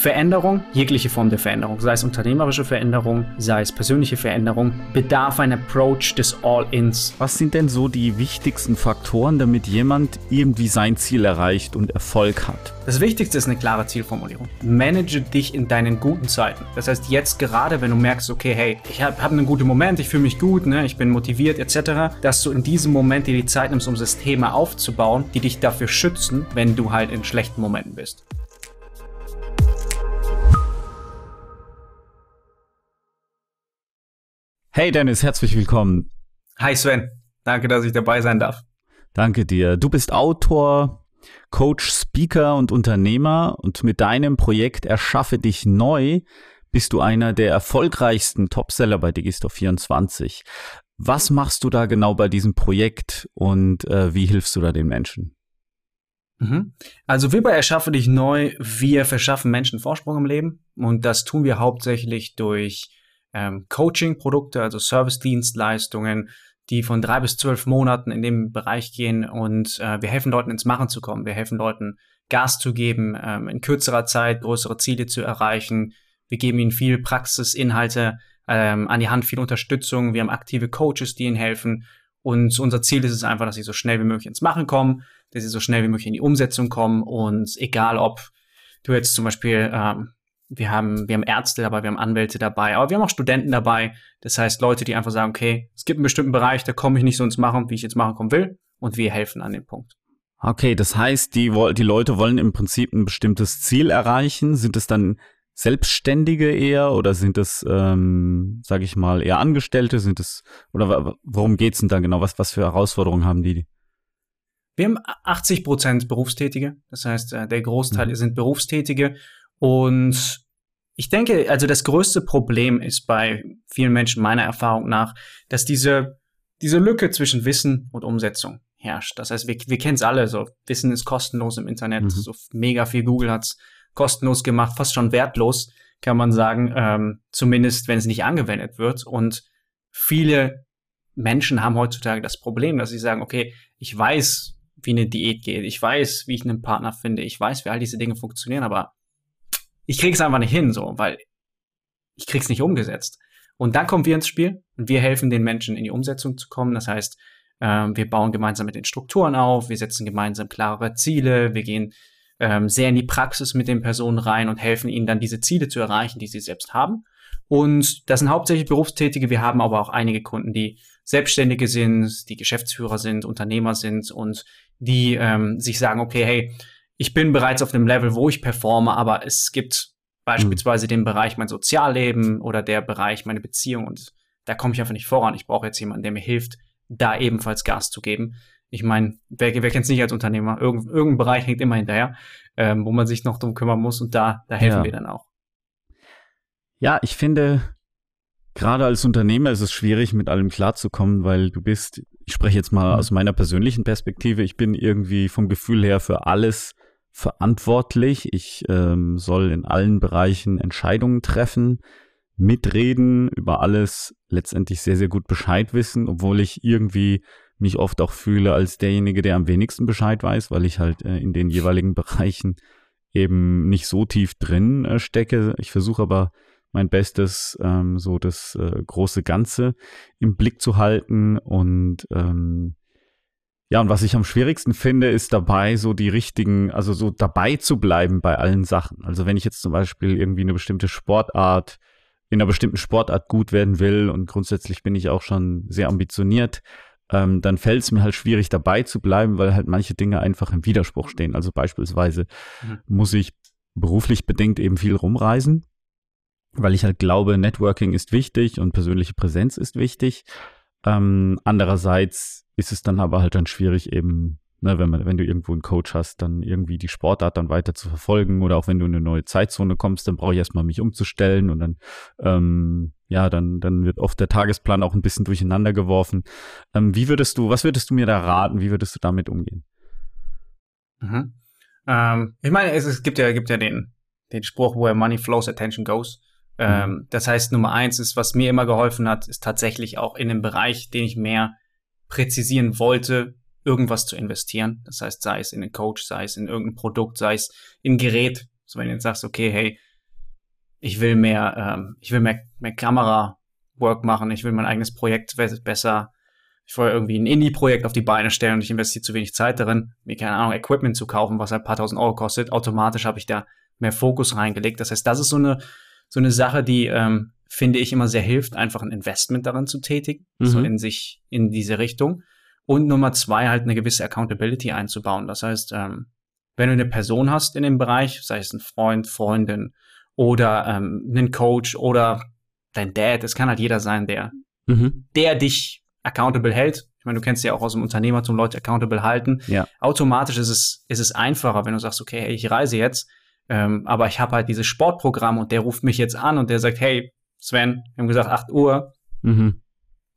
Veränderung, jegliche Form der Veränderung, sei es unternehmerische Veränderung, sei es persönliche Veränderung, bedarf ein Approach des All-Ins. Was sind denn so die wichtigsten Faktoren, damit jemand irgendwie sein Ziel erreicht und Erfolg hat? Das Wichtigste ist eine klare Zielformulierung. Manage dich in deinen guten Zeiten. Das heißt, jetzt gerade, wenn du merkst, okay, hey, ich habe hab einen guten Moment, ich fühle mich gut, ne, ich bin motiviert etc., dass du in diesem Moment dir die Zeit nimmst, um Systeme aufzubauen, die dich dafür schützen, wenn du halt in schlechten Momenten bist. Hey Dennis, herzlich willkommen. Hi Sven, danke, dass ich dabei sein darf. Danke dir. Du bist Autor, Coach, Speaker und Unternehmer und mit deinem Projekt Erschaffe dich neu bist du einer der erfolgreichsten Topseller bei Digistore24. Was machst du da genau bei diesem Projekt und äh, wie hilfst du da den Menschen? Mhm. Also wir bei Erschaffe dich neu, wir verschaffen Menschen Vorsprung im Leben und das tun wir hauptsächlich durch ähm, Coaching-Produkte, also Service-Dienstleistungen, die von drei bis zwölf Monaten in dem Bereich gehen und äh, wir helfen Leuten ins Machen zu kommen. Wir helfen Leuten Gas zu geben, ähm, in kürzerer Zeit größere Ziele zu erreichen. Wir geben ihnen viel Praxisinhalte ähm, an die Hand, viel Unterstützung. Wir haben aktive Coaches, die ihnen helfen. Und unser Ziel ist es einfach, dass sie so schnell wie möglich ins Machen kommen, dass sie so schnell wie möglich in die Umsetzung kommen. Und egal, ob du jetzt zum Beispiel ähm, wir haben, wir haben Ärzte dabei, wir haben Anwälte dabei, aber wir haben auch Studenten dabei. Das heißt, Leute, die einfach sagen, okay, es gibt einen bestimmten Bereich, da komme ich nicht so ins Machen, wie ich jetzt machen kommen will. Und wir helfen an dem Punkt. Okay, das heißt, die, die Leute wollen im Prinzip ein bestimmtes Ziel erreichen. Sind es dann Selbstständige eher oder sind es, ähm, sage ich mal, eher Angestellte? Sind es oder worum geht's denn da genau? Was, was für Herausforderungen haben die? Wir haben 80 Prozent Berufstätige. Das heißt, äh, der Großteil mhm. sind Berufstätige und ich denke, also das größte Problem ist bei vielen Menschen meiner Erfahrung nach, dass diese, diese Lücke zwischen Wissen und Umsetzung herrscht. Das heißt, wir, wir kennen es alle, so Wissen ist kostenlos im Internet, mhm. so mega viel Google hat's kostenlos gemacht, fast schon wertlos, kann man sagen, ähm, zumindest wenn es nicht angewendet wird. Und viele Menschen haben heutzutage das Problem, dass sie sagen, okay, ich weiß, wie eine Diät geht, ich weiß, wie ich einen Partner finde, ich weiß, wie all diese Dinge funktionieren, aber ich krieg's einfach nicht hin, so, weil ich krieg's nicht umgesetzt. Und dann kommen wir ins Spiel und wir helfen den Menschen in die Umsetzung zu kommen. Das heißt, ähm, wir bauen gemeinsam mit den Strukturen auf, wir setzen gemeinsam klarere Ziele, wir gehen ähm, sehr in die Praxis mit den Personen rein und helfen ihnen dann diese Ziele zu erreichen, die sie selbst haben. Und das sind hauptsächlich Berufstätige. Wir haben aber auch einige Kunden, die Selbstständige sind, die Geschäftsführer sind, Unternehmer sind und die ähm, sich sagen, okay, hey, ich bin bereits auf dem Level, wo ich performe, aber es gibt beispielsweise mhm. den Bereich mein Sozialleben oder der Bereich meine Beziehung und da komme ich einfach nicht voran. Ich brauche jetzt jemanden, der mir hilft, da ebenfalls Gas zu geben. Ich meine, wer, wer kennt es nicht als Unternehmer? Irgend, irgendein Bereich hängt immer hinterher, ähm, wo man sich noch drum kümmern muss und da, da helfen ja. wir dann auch. Ja, ich finde, gerade als Unternehmer ist es schwierig, mit allem klarzukommen, weil du bist, ich spreche jetzt mal mhm. aus meiner persönlichen Perspektive, ich bin irgendwie vom Gefühl her für alles verantwortlich. Ich ähm, soll in allen Bereichen Entscheidungen treffen, mitreden, über alles letztendlich sehr, sehr gut Bescheid wissen, obwohl ich irgendwie mich oft auch fühle als derjenige, der am wenigsten Bescheid weiß, weil ich halt äh, in den jeweiligen Bereichen eben nicht so tief drin äh, stecke. Ich versuche aber mein Bestes, ähm, so das äh, große Ganze im Blick zu halten und ähm, ja, und was ich am schwierigsten finde, ist dabei so die richtigen, also so dabei zu bleiben bei allen Sachen. Also wenn ich jetzt zum Beispiel irgendwie eine bestimmte Sportart, in einer bestimmten Sportart gut werden will und grundsätzlich bin ich auch schon sehr ambitioniert, ähm, dann fällt es mir halt schwierig dabei zu bleiben, weil halt manche Dinge einfach im Widerspruch stehen. Also beispielsweise mhm. muss ich beruflich bedingt eben viel rumreisen, weil ich halt glaube, Networking ist wichtig und persönliche Präsenz ist wichtig. Ähm, andererseits ist es dann aber halt dann schwierig eben, ne, wenn man, wenn du irgendwo einen Coach hast, dann irgendwie die Sportart dann weiter zu verfolgen oder auch wenn du in eine neue Zeitzone kommst, dann brauche ich erstmal mich umzustellen und dann, ähm, ja, dann, dann wird oft der Tagesplan auch ein bisschen durcheinander geworfen. Ähm, wie würdest du, was würdest du mir da raten? Wie würdest du damit umgehen? Mhm. Ähm, ich meine, es, es, gibt ja, gibt ja den, den Spruch, where money flows, attention goes. Mhm. Ähm, das heißt, Nummer eins ist, was mir immer geholfen hat, ist tatsächlich auch in dem Bereich, den ich mehr präzisieren wollte, irgendwas zu investieren. Das heißt, sei es in einen Coach, sei es in irgendein Produkt, sei es in ein Gerät. So wenn du jetzt sagst, okay, hey, ich will mehr, ähm, ich will mehr, mehr Kamera-Work machen, ich will mein eigenes Projekt besser, ich will irgendwie ein Indie-Projekt auf die Beine stellen und ich investiere zu wenig Zeit darin, mir keine Ahnung, Equipment zu kaufen, was halt ein paar tausend Euro kostet. Automatisch habe ich da mehr Fokus reingelegt. Das heißt, das ist so eine, so eine Sache, die, ähm, finde ich, immer sehr hilft, einfach ein Investment darin zu tätigen, mhm. so in sich, in diese Richtung. Und Nummer zwei, halt eine gewisse Accountability einzubauen. Das heißt, ähm, wenn du eine Person hast in dem Bereich, sei es ein Freund, Freundin oder ähm, einen Coach oder dein Dad, es kann halt jeder sein, der, mhm. der dich accountable hält. Ich meine, du kennst ja auch aus dem Unternehmertum Leute accountable halten. Ja. Automatisch ist es, ist es einfacher, wenn du sagst, okay, hey, ich reise jetzt, ähm, aber ich habe halt dieses Sportprogramm und der ruft mich jetzt an und der sagt, hey, Sven, wir haben gesagt 8 Uhr. Mhm.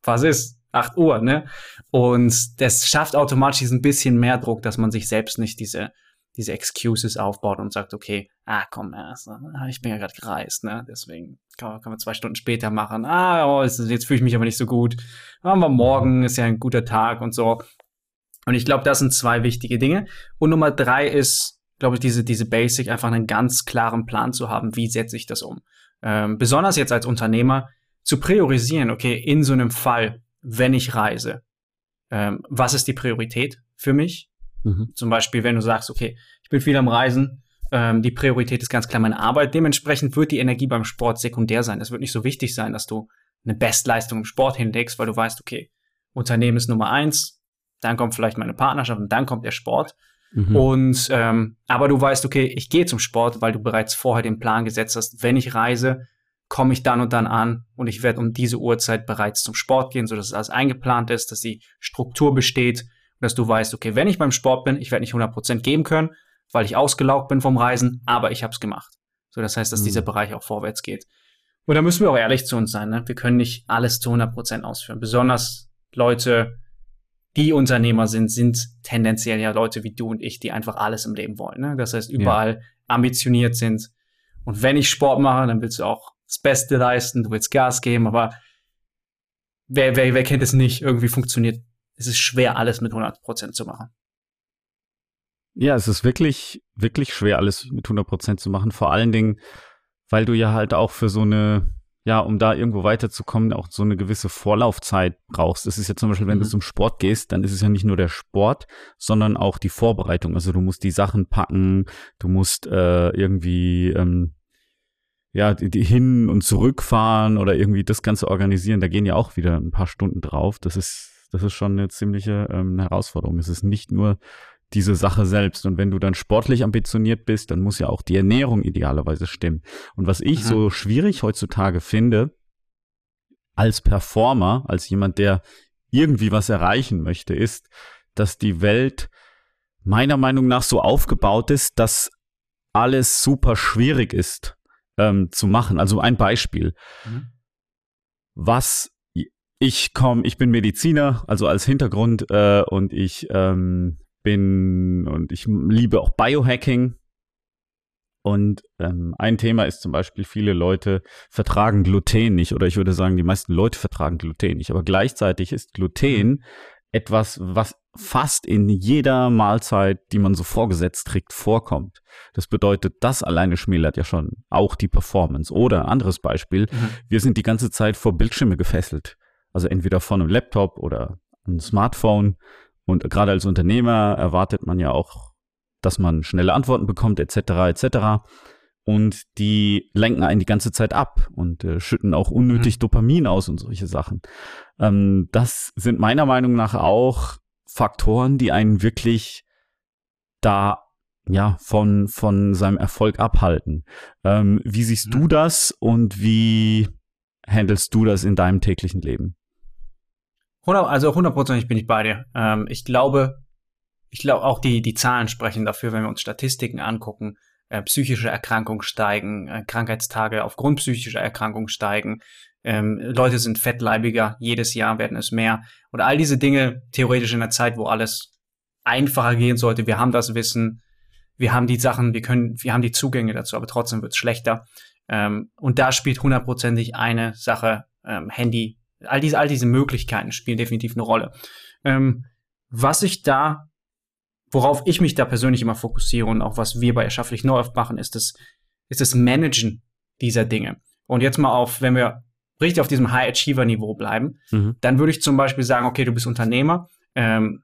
Was ist? 8 Uhr, ne? Und das schafft automatisch diesen bisschen mehr Druck, dass man sich selbst nicht diese, diese Excuses aufbaut und sagt, okay, ah, komm, also, ich bin ja gerade gereist, ne? Deswegen können wir zwei Stunden später machen. Ah, oh, jetzt, jetzt fühle ich mich aber nicht so gut. Machen wir morgen, ist ja ein guter Tag und so. Und ich glaube, das sind zwei wichtige Dinge. Und Nummer drei ist, glaube ich, diese, diese Basic, einfach einen ganz klaren Plan zu haben, wie setze ich das um. Ähm, besonders jetzt als Unternehmer, zu priorisieren, okay, in so einem Fall, wenn ich reise, ähm, was ist die Priorität für mich? Mhm. Zum Beispiel, wenn du sagst, okay, ich bin viel am Reisen, ähm, die Priorität ist ganz klar meine Arbeit. Dementsprechend wird die Energie beim Sport sekundär sein. Es wird nicht so wichtig sein, dass du eine Bestleistung im Sport hinlegst, weil du weißt, okay, Unternehmen ist Nummer eins, dann kommt vielleicht meine Partnerschaft und dann kommt der Sport. Mhm. Und ähm, aber du weißt, okay, ich gehe zum Sport, weil du bereits vorher den Plan gesetzt hast, wenn ich reise, komme ich dann und dann an und ich werde um diese Uhrzeit bereits zum Sport gehen, sodass alles eingeplant ist, dass die Struktur besteht und dass du weißt, okay, wenn ich beim Sport bin, ich werde nicht 100% geben können, weil ich ausgelaugt bin vom Reisen, aber ich habe es gemacht. So, das heißt, dass mhm. dieser Bereich auch vorwärts geht. Und da müssen wir auch ehrlich zu uns sein. Ne? Wir können nicht alles zu 100% ausführen. Besonders Leute, die Unternehmer sind, sind tendenziell ja Leute wie du und ich, die einfach alles im Leben wollen. Ne? Das heißt, überall ja. ambitioniert sind. Und wenn ich Sport mache, dann willst du auch das Beste leisten, du willst Gas geben, aber wer, wer, wer kennt es nicht? Irgendwie funktioniert, es ist schwer, alles mit 100 Prozent zu machen. Ja, es ist wirklich, wirklich schwer, alles mit 100 Prozent zu machen. Vor allen Dingen, weil du ja halt auch für so eine, ja, um da irgendwo weiterzukommen, auch so eine gewisse Vorlaufzeit brauchst. Das ist ja zum Beispiel, wenn mhm. du zum Sport gehst, dann ist es ja nicht nur der Sport, sondern auch die Vorbereitung. Also du musst die Sachen packen, du musst äh, irgendwie ähm, ja, die, die hin und zurückfahren oder irgendwie das Ganze organisieren, da gehen ja auch wieder ein paar Stunden drauf. Das ist, das ist schon eine ziemliche ähm, Herausforderung. Es ist nicht nur diese Sache selbst. Und wenn du dann sportlich ambitioniert bist, dann muss ja auch die Ernährung idealerweise stimmen. Und was ich Aha. so schwierig heutzutage finde, als Performer, als jemand, der irgendwie was erreichen möchte, ist, dass die Welt meiner Meinung nach so aufgebaut ist, dass alles super schwierig ist ähm, zu machen. Also ein Beispiel. Mhm. Was ich komme, ich bin Mediziner, also als Hintergrund äh, und ich ähm, bin und ich liebe auch Biohacking. Und ähm, ein Thema ist zum Beispiel, viele Leute vertragen Gluten nicht, oder ich würde sagen, die meisten Leute vertragen Gluten nicht. Aber gleichzeitig ist Gluten mhm. etwas, was fast in jeder Mahlzeit, die man so vorgesetzt kriegt, vorkommt. Das bedeutet, das alleine schmälert ja schon auch die Performance. Oder anderes Beispiel, mhm. wir sind die ganze Zeit vor Bildschirme gefesselt. Also entweder von einem Laptop oder einem Smartphone. Und gerade als Unternehmer erwartet man ja auch, dass man schnelle Antworten bekommt, etc., etc. Und die lenken einen die ganze Zeit ab und äh, schütten auch unnötig mhm. Dopamin aus und solche Sachen. Ähm, das sind meiner Meinung nach auch Faktoren, die einen wirklich da ja von von seinem Erfolg abhalten. Ähm, wie siehst mhm. du das und wie handelst du das in deinem täglichen Leben? 100, also hundertprozentig bin ich bei dir. Ähm, ich glaube, ich glaube auch die die Zahlen sprechen dafür, wenn wir uns Statistiken angucken. Äh, psychische Erkrankungen steigen, äh, Krankheitstage aufgrund psychischer Erkrankungen steigen, ähm, Leute sind fettleibiger, jedes Jahr werden es mehr. Oder all diese Dinge, theoretisch in der Zeit, wo alles einfacher gehen sollte. Wir haben das Wissen, wir haben die Sachen, wir können, wir haben die Zugänge dazu, aber trotzdem wird es schlechter. Ähm, und da spielt hundertprozentig eine Sache, ähm, Handy, all diese, all diese Möglichkeiten spielen definitiv eine Rolle. Ähm, was ich da, worauf ich mich da persönlich immer fokussiere und auch was wir bei Erschafflich Neu machen, ist das, ist das Managen dieser Dinge. Und jetzt mal auf, wenn wir richtig auf diesem High-Achiever-Niveau bleiben, mhm. dann würde ich zum Beispiel sagen, okay, du bist Unternehmer, ähm,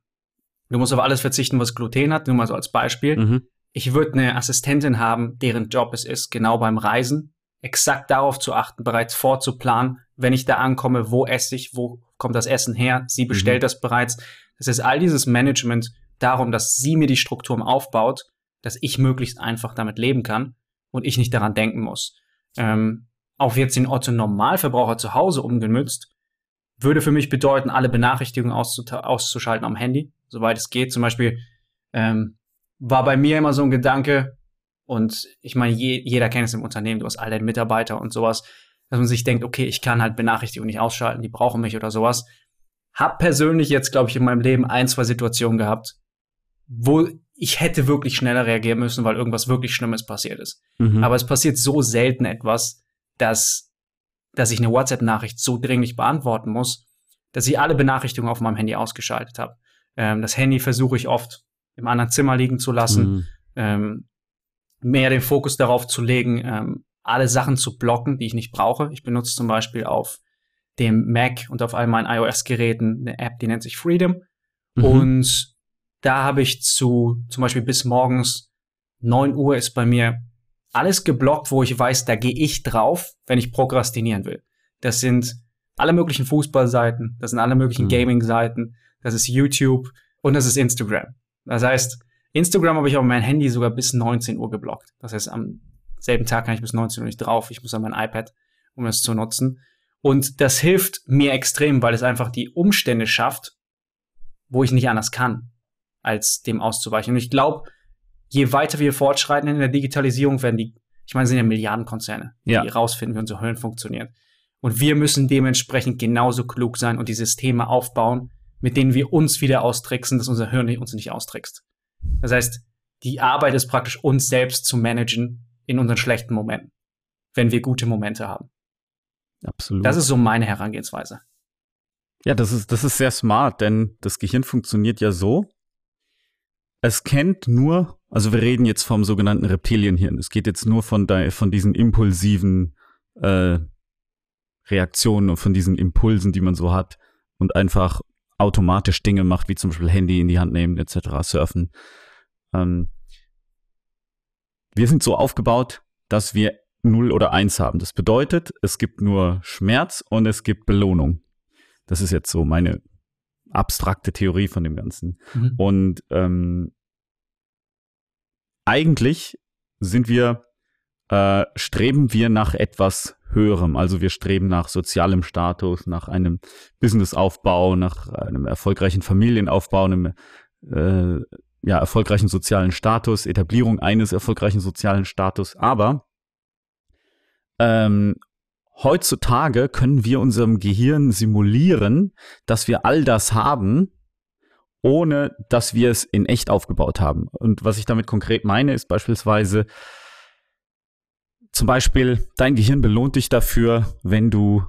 du musst auf alles verzichten, was Gluten hat, nur mal so als Beispiel. Mhm. Ich würde eine Assistentin haben, deren Job es ist, genau beim Reisen, exakt darauf zu achten, bereits vorzuplanen, wenn ich da ankomme, wo esse ich, wo kommt das Essen her, sie mhm. bestellt mhm. das bereits. Das ist all dieses Management darum, dass sie mir die Strukturen aufbaut, dass ich möglichst einfach damit leben kann und ich nicht daran denken muss. Ähm, auf jetzt den Otto Normalverbraucher zu Hause umgemützt, würde für mich bedeuten, alle Benachrichtigungen auszuschalten am Handy, soweit es geht. Zum Beispiel ähm, war bei mir immer so ein Gedanke, und ich meine, je, jeder kennt es im Unternehmen, du hast all deine Mitarbeiter und sowas, dass man sich denkt, okay, ich kann halt Benachrichtigungen nicht ausschalten, die brauchen mich oder sowas. Hab persönlich jetzt, glaube ich, in meinem Leben ein, zwei Situationen gehabt, wo ich hätte wirklich schneller reagieren müssen, weil irgendwas wirklich Schlimmes passiert ist. Mhm. Aber es passiert so selten etwas, dass, dass ich eine WhatsApp-Nachricht so dringlich beantworten muss, dass ich alle Benachrichtigungen auf meinem Handy ausgeschaltet habe. Ähm, das Handy versuche ich oft im anderen Zimmer liegen zu lassen, mhm. ähm, mehr den Fokus darauf zu legen, ähm, alle Sachen zu blocken, die ich nicht brauche. Ich benutze zum Beispiel auf dem Mac und auf all meinen iOS-Geräten eine App, die nennt sich Freedom. Mhm. Und da habe ich zu, zum Beispiel bis morgens 9 Uhr ist bei mir alles geblockt, wo ich weiß, da gehe ich drauf, wenn ich prokrastinieren will. Das sind alle möglichen Fußballseiten, das sind alle möglichen mhm. Gaming-Seiten, das ist YouTube und das ist Instagram. Das heißt, Instagram habe ich auf mein Handy sogar bis 19 Uhr geblockt. Das heißt, am selben Tag kann ich bis 19 Uhr nicht drauf. Ich muss an mein iPad, um es zu nutzen. Und das hilft mir extrem, weil es einfach die Umstände schafft, wo ich nicht anders kann, als dem auszuweichen. Und ich glaube, je weiter wir fortschreiten in der Digitalisierung, werden die, ich meine, es sind ja Milliardenkonzerne, ja. die rausfinden, wie unsere Höhlen funktionieren. Und wir müssen dementsprechend genauso klug sein und die Systeme aufbauen, mit denen wir uns wieder austricksen, dass unser Hirn uns nicht austrickst. Das heißt, die Arbeit ist praktisch uns selbst zu managen in unseren schlechten Momenten, wenn wir gute Momente haben. Absolut. Das ist so meine Herangehensweise. Ja, das ist, das ist sehr smart, denn das Gehirn funktioniert ja so, es kennt nur, also wir reden jetzt vom sogenannten Reptilienhirn. Es geht jetzt nur von, de, von diesen impulsiven äh, Reaktionen und von diesen Impulsen, die man so hat und einfach automatisch Dinge macht, wie zum Beispiel Handy in die Hand nehmen etc., surfen. Ähm, wir sind so aufgebaut, dass wir 0 oder 1 haben. Das bedeutet, es gibt nur Schmerz und es gibt Belohnung. Das ist jetzt so meine abstrakte Theorie von dem Ganzen. Mhm. Und ähm, eigentlich sind wir, äh, streben wir nach etwas Höherem. Also wir streben nach sozialem Status, nach einem Businessaufbau, nach einem erfolgreichen Familienaufbau, einem äh, ja, erfolgreichen sozialen Status, Etablierung eines erfolgreichen sozialen Status. Aber ähm, heutzutage können wir unserem Gehirn simulieren, dass wir all das haben, ohne dass wir es in echt aufgebaut haben. Und was ich damit konkret meine, ist beispielsweise, zum Beispiel, dein Gehirn belohnt dich dafür, wenn du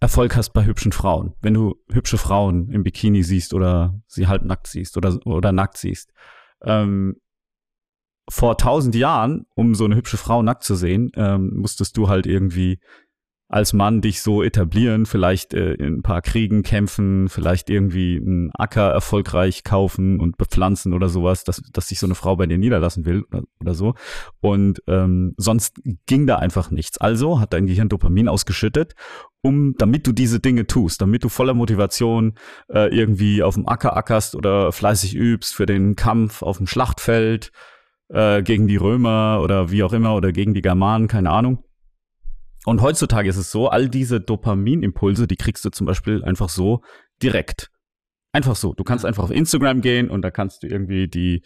Erfolg hast bei hübschen Frauen. Wenn du hübsche Frauen im Bikini siehst oder sie halb nackt siehst oder, oder nackt siehst. Ähm, vor tausend Jahren, um so eine hübsche Frau nackt zu sehen, ähm, musstest du halt irgendwie als Mann dich so etablieren, vielleicht äh, in ein paar Kriegen kämpfen, vielleicht irgendwie einen Acker erfolgreich kaufen und bepflanzen oder sowas, dass, dass sich so eine Frau bei dir niederlassen will oder, oder so. Und ähm, sonst ging da einfach nichts. Also hat dein Gehirn Dopamin ausgeschüttet, um, damit du diese Dinge tust, damit du voller Motivation äh, irgendwie auf dem Acker ackerst oder fleißig übst für den Kampf auf dem Schlachtfeld äh, gegen die Römer oder wie auch immer oder gegen die Germanen, keine Ahnung. Und heutzutage ist es so, all diese Dopaminimpulse, die kriegst du zum Beispiel einfach so direkt. Einfach so. Du kannst einfach auf Instagram gehen und da kannst du irgendwie die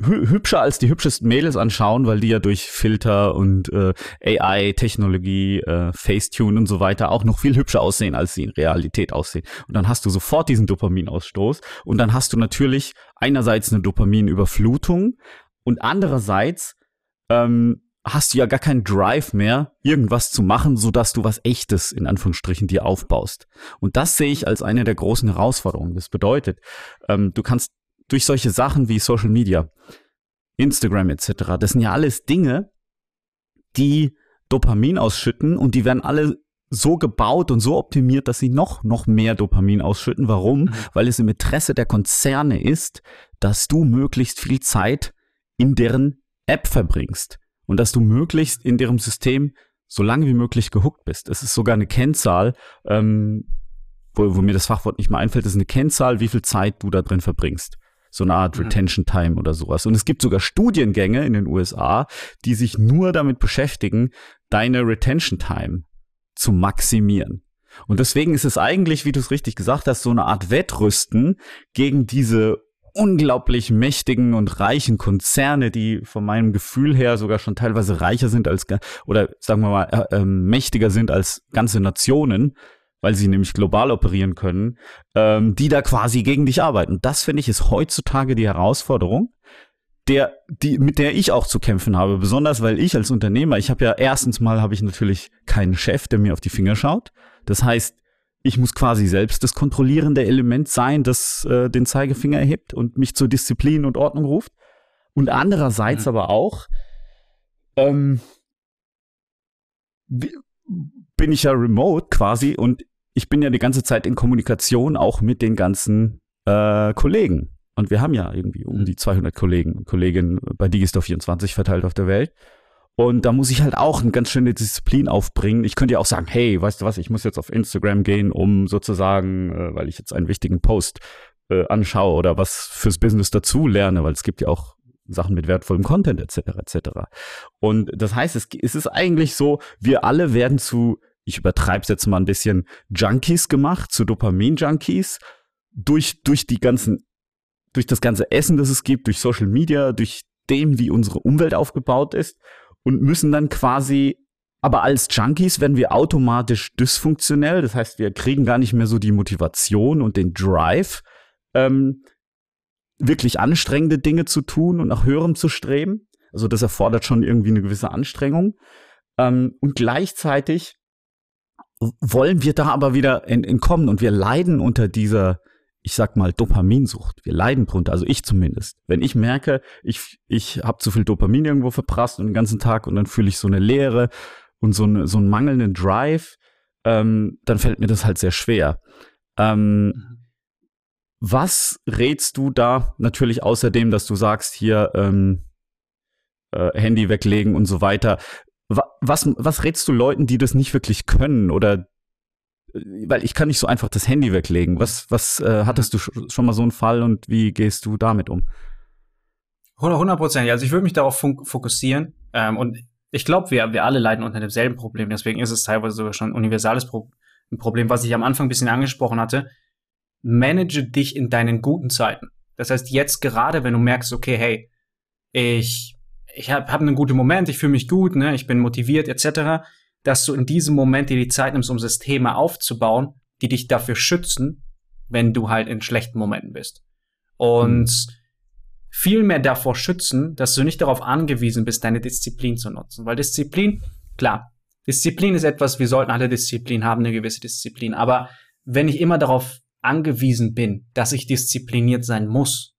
hübscher als die hübschesten Mädels anschauen, weil die ja durch Filter und äh, AI-Technologie, äh, Facetune und so weiter auch noch viel hübscher aussehen, als sie in Realität aussehen. Und dann hast du sofort diesen Dopaminausstoß und dann hast du natürlich einerseits eine Dopaminüberflutung und andererseits ähm, hast du ja gar keinen Drive mehr, irgendwas zu machen, sodass du was Echtes in Anführungsstrichen dir aufbaust. Und das sehe ich als eine der großen Herausforderungen. Das bedeutet, ähm, du kannst durch solche Sachen wie Social Media, Instagram etc., das sind ja alles Dinge, die Dopamin ausschütten und die werden alle so gebaut und so optimiert, dass sie noch, noch mehr Dopamin ausschütten. Warum? Mhm. Weil es im Interesse der Konzerne ist, dass du möglichst viel Zeit in deren App verbringst und dass du möglichst in deren System so lange wie möglich gehuckt bist. Es ist sogar eine Kennzahl, ähm, wo, wo mir das Fachwort nicht mehr einfällt, ist eine Kennzahl, wie viel Zeit du da drin verbringst. So eine Art mhm. Retention Time oder sowas. Und es gibt sogar Studiengänge in den USA, die sich nur damit beschäftigen, deine Retention Time zu maximieren. Und deswegen ist es eigentlich, wie du es richtig gesagt hast, so eine Art Wettrüsten gegen diese unglaublich mächtigen und reichen Konzerne, die von meinem Gefühl her sogar schon teilweise reicher sind als, oder sagen wir mal, äh, äh, mächtiger sind als ganze Nationen, weil sie nämlich global operieren können, ähm, die da quasi gegen dich arbeiten. Das finde ich ist heutzutage die Herausforderung, der, die, mit der ich auch zu kämpfen habe. Besonders weil ich als Unternehmer, ich habe ja erstens mal habe ich natürlich keinen Chef, der mir auf die Finger schaut. Das heißt, ich muss quasi selbst das kontrollierende Element sein, das äh, den Zeigefinger erhebt und mich zur Disziplin und Ordnung ruft. Und andererseits mhm. aber auch ähm, bin ich ja remote quasi und ich bin ja die ganze Zeit in Kommunikation auch mit den ganzen äh, Kollegen. Und wir haben ja irgendwie um die 200 Kollegen und Kolleginnen bei Digistore 24 verteilt auf der Welt. Und da muss ich halt auch eine ganz schöne Disziplin aufbringen. Ich könnte ja auch sagen, hey, weißt du was, ich muss jetzt auf Instagram gehen, um sozusagen, äh, weil ich jetzt einen wichtigen Post äh, anschaue oder was fürs Business dazu lerne, weil es gibt ja auch Sachen mit wertvollem Content etc. etc. Und das heißt, es, es ist eigentlich so, wir alle werden zu, ich übertreibe es jetzt mal ein bisschen, Junkies gemacht, zu Dopamin-Junkies durch, durch die ganzen durch das ganze Essen, das es gibt, durch Social Media, durch dem, wie unsere Umwelt aufgebaut ist und müssen dann quasi, aber als Junkies werden wir automatisch dysfunktionell. Das heißt, wir kriegen gar nicht mehr so die Motivation und den Drive, ähm, wirklich anstrengende Dinge zu tun und nach höherem zu streben. Also das erfordert schon irgendwie eine gewisse Anstrengung. Ähm, und gleichzeitig wollen wir da aber wieder entkommen und wir leiden unter dieser ich sag mal, Dopaminsucht. Wir leiden drunter, also ich zumindest. Wenn ich merke, ich, ich habe zu viel Dopamin irgendwo verprasst und den ganzen Tag und dann fühle ich so eine Leere und so, eine, so einen mangelnden Drive, ähm, dann fällt mir das halt sehr schwer. Ähm, was rätst du da natürlich außerdem, dass du sagst, hier ähm, äh, Handy weglegen und so weiter? Was, was rätst du Leuten, die das nicht wirklich können oder weil ich kann nicht so einfach das Handy weglegen. Was, was äh, hattest du schon mal so einen Fall und wie gehst du damit um? 100 Prozent. Also ich würde mich darauf fokussieren ähm, und ich glaube, wir, wir alle leiden unter demselben Problem. Deswegen ist es teilweise sogar schon ein universales Pro ein Problem, was ich am Anfang ein bisschen angesprochen hatte. Manage dich in deinen guten Zeiten. Das heißt, jetzt gerade, wenn du merkst, okay, hey, ich, ich habe hab einen guten Moment, ich fühle mich gut, ne, ich bin motiviert, etc dass du in diesem Moment dir die Zeit nimmst, um Systeme aufzubauen, die dich dafür schützen, wenn du halt in schlechten Momenten bist. Und mhm. viel mehr davor schützen, dass du nicht darauf angewiesen bist, deine Disziplin zu nutzen. Weil Disziplin, klar, Disziplin ist etwas, wir sollten alle Disziplin haben, eine gewisse Disziplin. Aber wenn ich immer darauf angewiesen bin, dass ich diszipliniert sein muss,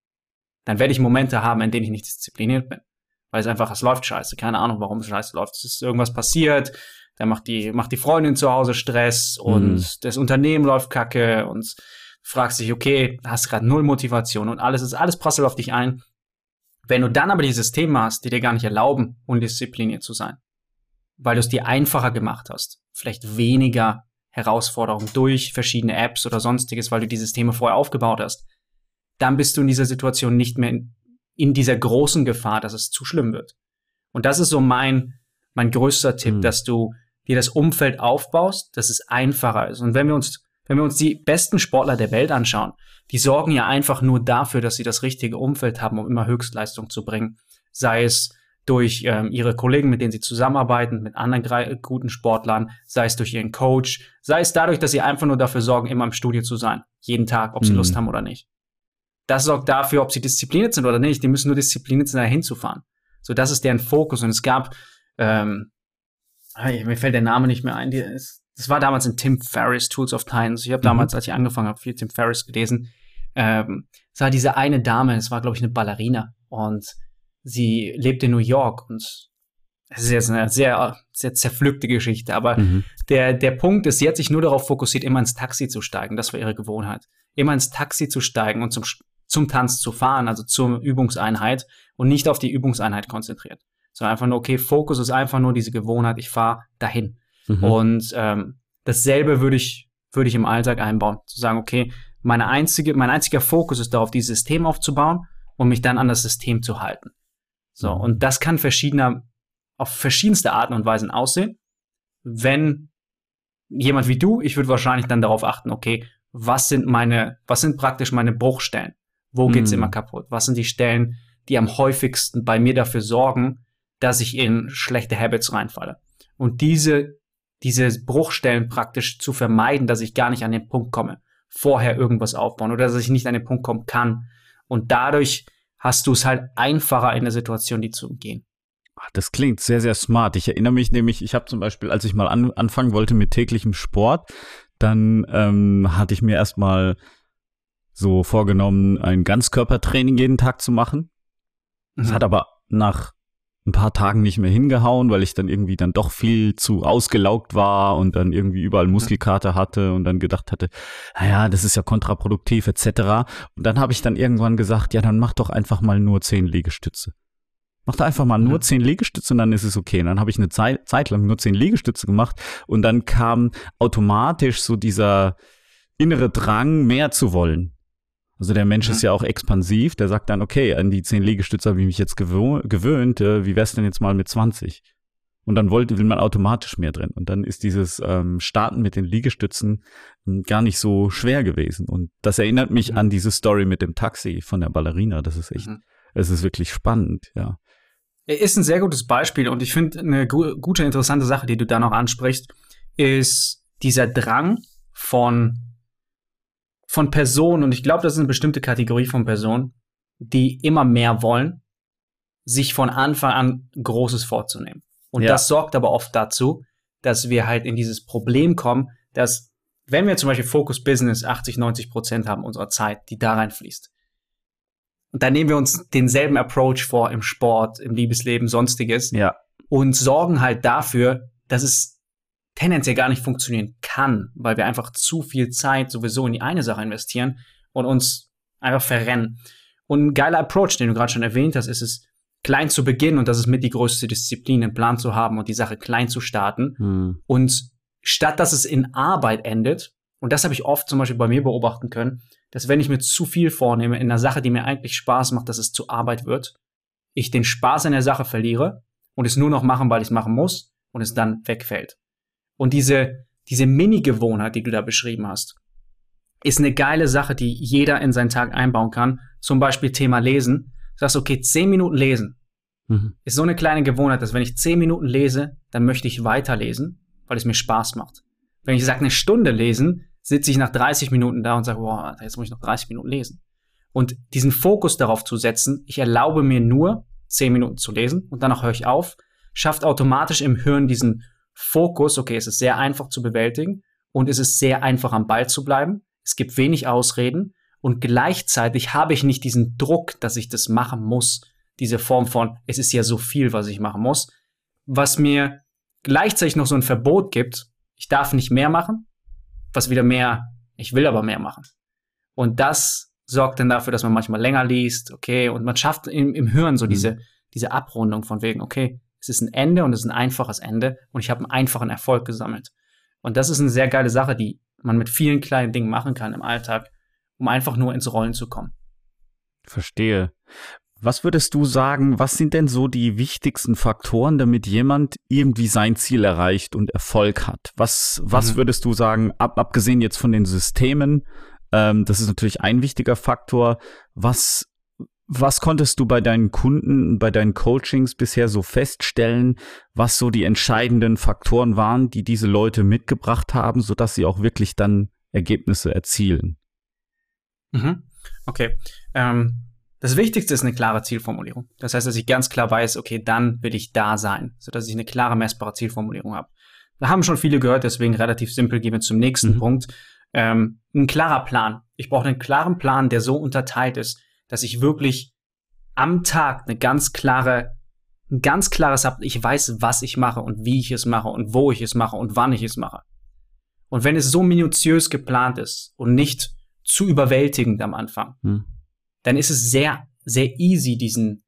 dann werde ich Momente haben, in denen ich nicht diszipliniert bin. Weil es einfach, es läuft scheiße. Keine Ahnung, warum es scheiße läuft. Es ist irgendwas passiert, da macht die, macht die Freundin zu Hause Stress und mhm. das Unternehmen läuft kacke und fragst dich, okay, hast gerade null Motivation und alles ist, alles prasselt auf dich ein. Wenn du dann aber die Systeme hast, die dir gar nicht erlauben, undiszipliniert zu sein, weil du es dir einfacher gemacht hast, vielleicht weniger Herausforderungen durch verschiedene Apps oder sonstiges, weil du die Systeme vorher aufgebaut hast, dann bist du in dieser Situation nicht mehr in, dieser großen Gefahr, dass es zu schlimm wird. Und das ist so mein, mein größter Tipp, mhm. dass du dir das Umfeld aufbaust, dass es einfacher ist. Und wenn wir uns, wenn wir uns die besten Sportler der Welt anschauen, die sorgen ja einfach nur dafür, dass sie das richtige Umfeld haben, um immer Höchstleistung zu bringen. Sei es durch ähm, ihre Kollegen, mit denen sie zusammenarbeiten, mit anderen guten Sportlern, sei es durch ihren Coach, sei es dadurch, dass sie einfach nur dafür sorgen, immer im Studio zu sein. Jeden Tag, ob sie mhm. Lust haben oder nicht. Das sorgt dafür, ob sie diszipliniert sind oder nicht. Die müssen nur diszipliniert sein, da hinzufahren. So, das ist deren Fokus. Und es gab ähm, mir fällt der Name nicht mehr ein. Die, es, das war damals in Tim Ferriss Tools of Titans. Ich habe mhm. damals, als ich angefangen habe, viel Tim Ferriss gelesen. Ähm, es war diese eine Dame, es war, glaube ich, eine Ballerina. Und sie lebte in New York und das ist jetzt eine sehr, sehr zerpflückte Geschichte, aber mhm. der, der Punkt ist, sie hat sich nur darauf fokussiert, immer ins Taxi zu steigen. Das war ihre Gewohnheit. Immer ins Taxi zu steigen und zum, zum Tanz zu fahren, also zur Übungseinheit und nicht auf die Übungseinheit konzentriert. Sondern einfach nur, okay, Fokus ist einfach nur diese Gewohnheit, ich fahre dahin. Mhm. Und ähm, dasselbe würde ich, würde ich im Alltag einbauen. Zu sagen, okay, meine einzige, mein einziger Fokus ist darauf, dieses System aufzubauen und mich dann an das System zu halten. So, mhm. und das kann verschiedener, auf verschiedenste Arten und Weisen aussehen. Wenn jemand wie du, ich würde wahrscheinlich dann darauf achten, okay, was sind meine, was sind praktisch meine Bruchstellen? Wo geht's mhm. immer kaputt? Was sind die Stellen, die am häufigsten bei mir dafür sorgen, dass ich in schlechte Habits reinfalle? Und diese, diese Bruchstellen praktisch zu vermeiden, dass ich gar nicht an den Punkt komme, vorher irgendwas aufbauen oder dass ich nicht an den Punkt kommen kann. Und dadurch hast du es halt einfacher in der Situation, die zu umgehen. Das klingt sehr, sehr smart. Ich erinnere mich nämlich, ich habe zum Beispiel, als ich mal an, anfangen wollte mit täglichem Sport, dann ähm, hatte ich mir erstmal so vorgenommen, ein Ganzkörpertraining jeden Tag zu machen. Das mhm. hat aber nach ein paar Tagen nicht mehr hingehauen, weil ich dann irgendwie dann doch viel zu ausgelaugt war und dann irgendwie überall Muskelkater hatte und dann gedacht hatte, naja, das ist ja kontraproduktiv etc. Und dann habe ich dann irgendwann gesagt, ja, dann mach doch einfach mal nur zehn Liegestütze. Mach da einfach mal nur zehn Liegestütze und dann ist es okay. Und dann habe ich eine Zeit, Zeit lang nur zehn Liegestütze gemacht und dann kam automatisch so dieser innere Drang, mehr zu wollen. Also der Mensch mhm. ist ja auch expansiv, der sagt dann, okay, an die zehn Liegestütze habe ich mich jetzt gewöhnt, äh, wie wär's denn jetzt mal mit 20? Und dann wollte, will man automatisch mehr drin. Und dann ist dieses ähm, Starten mit den Liegestützen hm, gar nicht so schwer gewesen. Und das erinnert mich mhm. an diese Story mit dem Taxi von der Ballerina. Das ist echt, mhm. es ist wirklich spannend, ja. Ist ein sehr gutes Beispiel und ich finde eine gu gute, interessante Sache, die du da noch ansprichst, ist dieser Drang von, von Personen, und ich glaube, das ist eine bestimmte Kategorie von Personen, die immer mehr wollen, sich von Anfang an Großes vorzunehmen. Und ja. das sorgt aber oft dazu, dass wir halt in dieses Problem kommen, dass wenn wir zum Beispiel Focus Business 80, 90 Prozent haben unserer Zeit, die da reinfließt, und dann nehmen wir uns denselben Approach vor im Sport, im Liebesleben, sonstiges. Ja. Und sorgen halt dafür, dass es tendenziell gar nicht funktionieren kann, weil wir einfach zu viel Zeit sowieso in die eine Sache investieren und uns einfach verrennen. Und ein geiler Approach, den du gerade schon erwähnt hast, ist es, klein zu beginnen und das ist mit die größte Disziplin, einen Plan zu haben und die Sache klein zu starten. Hm. Und statt dass es in Arbeit endet, und das habe ich oft zum Beispiel bei mir beobachten können, dass wenn ich mir zu viel vornehme in einer Sache, die mir eigentlich Spaß macht, dass es zu Arbeit wird, ich den Spaß in der Sache verliere und es nur noch machen, weil ich es machen muss und es dann wegfällt. Und diese, diese Mini-Gewohnheit, die du da beschrieben hast, ist eine geile Sache, die jeder in seinen Tag einbauen kann. Zum Beispiel Thema Lesen. Du sagst, okay, zehn Minuten lesen. Mhm. Ist so eine kleine Gewohnheit, dass wenn ich zehn Minuten lese, dann möchte ich weiterlesen, weil es mir Spaß macht. Wenn ich sage, eine Stunde lesen, sitze ich nach 30 Minuten da und sage, boah, jetzt muss ich noch 30 Minuten lesen. Und diesen Fokus darauf zu setzen, ich erlaube mir nur 10 Minuten zu lesen und danach höre ich auf, schafft automatisch im Hirn diesen Fokus, okay, es ist sehr einfach zu bewältigen und es ist sehr einfach am Ball zu bleiben. Es gibt wenig Ausreden und gleichzeitig habe ich nicht diesen Druck, dass ich das machen muss. Diese Form von, es ist ja so viel, was ich machen muss, was mir gleichzeitig noch so ein Verbot gibt, ich darf nicht mehr machen, was wieder mehr, ich will aber mehr machen. Und das sorgt dann dafür, dass man manchmal länger liest, okay, und man schafft im, im Hirn so mhm. diese, diese Abrundung von wegen, okay, es ist ein Ende und es ist ein einfaches Ende und ich habe einen einfachen Erfolg gesammelt. Und das ist eine sehr geile Sache, die man mit vielen kleinen Dingen machen kann im Alltag, um einfach nur ins Rollen zu kommen. Verstehe. Was würdest du sagen, was sind denn so die wichtigsten Faktoren, damit jemand irgendwie sein Ziel erreicht und Erfolg hat? Was, was mhm. würdest du sagen, ab, abgesehen jetzt von den Systemen, ähm, das ist natürlich ein wichtiger Faktor. Was, was konntest du bei deinen Kunden, bei deinen Coachings bisher so feststellen, was so die entscheidenden Faktoren waren, die diese Leute mitgebracht haben, sodass sie auch wirklich dann Ergebnisse erzielen? Mhm. Okay. Ähm das Wichtigste ist eine klare Zielformulierung. Das heißt, dass ich ganz klar weiß, okay, dann will ich da sein, sodass ich eine klare, messbare Zielformulierung habe. Wir haben schon viele gehört, deswegen relativ simpel gehen wir zum nächsten mhm. Punkt. Ähm, ein klarer Plan. Ich brauche einen klaren Plan, der so unterteilt ist, dass ich wirklich am Tag eine ganz klare ein ganz klares habe, ich weiß, was ich mache und wie ich es mache und wo ich es mache und wann ich es mache. Und wenn es so minutiös geplant ist und nicht zu überwältigend am Anfang, hm. dann ist es sehr, sehr easy, diesen,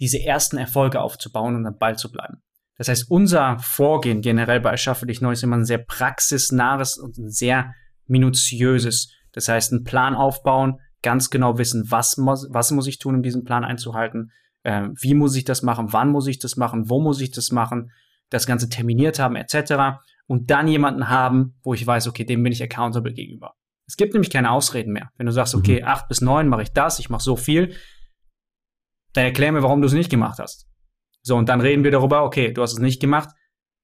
diese ersten Erfolge aufzubauen und am Ball zu bleiben. Das heißt, unser Vorgehen generell bei Erschaffe dich neu ist immer ein sehr praxisnahes und ein sehr minutiöses. Das heißt, einen Plan aufbauen, ganz genau wissen, was muss, was muss ich tun, um diesen Plan einzuhalten, äh, wie muss ich das machen, wann muss ich das machen, wo muss ich das machen, das Ganze terminiert haben, etc. Und dann jemanden haben, wo ich weiß, okay, dem bin ich accountable gegenüber. Es gibt nämlich keine Ausreden mehr. Wenn du sagst, okay, mhm. acht bis neun mache ich das, ich mache so viel, dann erklär mir, warum du es nicht gemacht hast. So, und dann reden wir darüber, okay, du hast es nicht gemacht.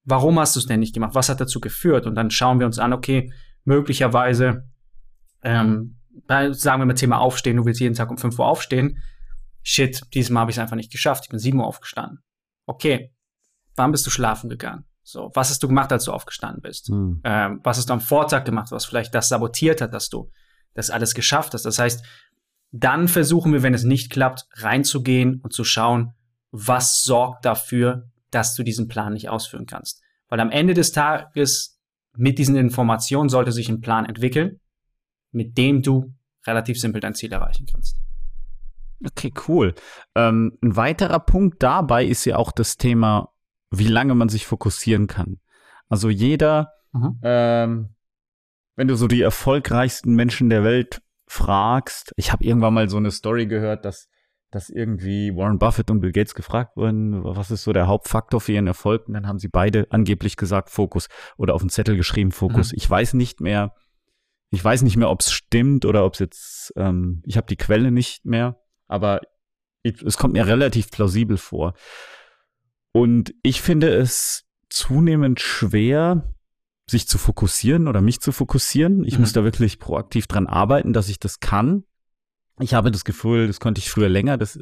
Warum hast du es denn nicht gemacht? Was hat dazu geführt? Und dann schauen wir uns an, okay, möglicherweise, ähm, sagen wir mal Thema Aufstehen, du willst jeden Tag um 5 Uhr aufstehen. Shit, diesmal habe ich es einfach nicht geschafft. Ich bin 7 Uhr aufgestanden. Okay, wann bist du schlafen gegangen? So, was hast du gemacht, als du aufgestanden bist? Hm. Ähm, was hast du am Vortag gemacht, was vielleicht das sabotiert hat, dass du das alles geschafft hast? Das heißt, dann versuchen wir, wenn es nicht klappt, reinzugehen und zu schauen, was sorgt dafür, dass du diesen Plan nicht ausführen kannst. Weil am Ende des Tages mit diesen Informationen sollte sich ein Plan entwickeln, mit dem du relativ simpel dein Ziel erreichen kannst. Okay, cool. Ähm, ein weiterer Punkt dabei ist ja auch das Thema, wie lange man sich fokussieren kann. Also jeder, mhm. ähm, wenn du so die erfolgreichsten Menschen der Welt fragst, ich habe irgendwann mal so eine Story gehört, dass dass irgendwie Warren Buffett und Bill Gates gefragt wurden, was ist so der Hauptfaktor für ihren Erfolg? Und dann haben sie beide angeblich gesagt Fokus oder auf den Zettel geschrieben Fokus. Mhm. Ich weiß nicht mehr, ich weiß nicht mehr, ob es stimmt oder ob es jetzt, ähm, ich habe die Quelle nicht mehr, aber es kommt mir relativ plausibel vor. Und ich finde es zunehmend schwer, sich zu fokussieren oder mich zu fokussieren. Ich mhm. muss da wirklich proaktiv dran arbeiten, dass ich das kann. Ich habe das Gefühl, das konnte ich früher länger. Das,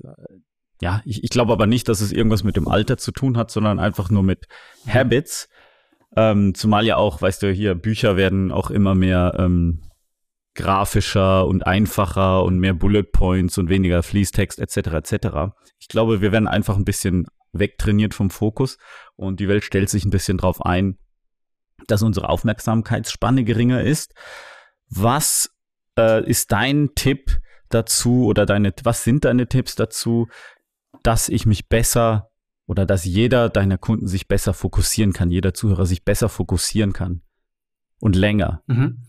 ja, ich, ich glaube aber nicht, dass es irgendwas mit dem Alter zu tun hat, sondern einfach nur mit Habits. Ähm, zumal ja auch, weißt du, hier Bücher werden auch immer mehr ähm, grafischer und einfacher und mehr Bullet Points und weniger Fließtext etc. etc. Ich glaube, wir werden einfach ein bisschen wegtrainiert vom Fokus und die Welt stellt sich ein bisschen drauf ein, dass unsere Aufmerksamkeitsspanne geringer ist. Was äh, ist dein Tipp dazu oder deine, was sind deine Tipps dazu, dass ich mich besser oder dass jeder deiner Kunden sich besser fokussieren kann, jeder Zuhörer sich besser fokussieren kann und länger. Mhm.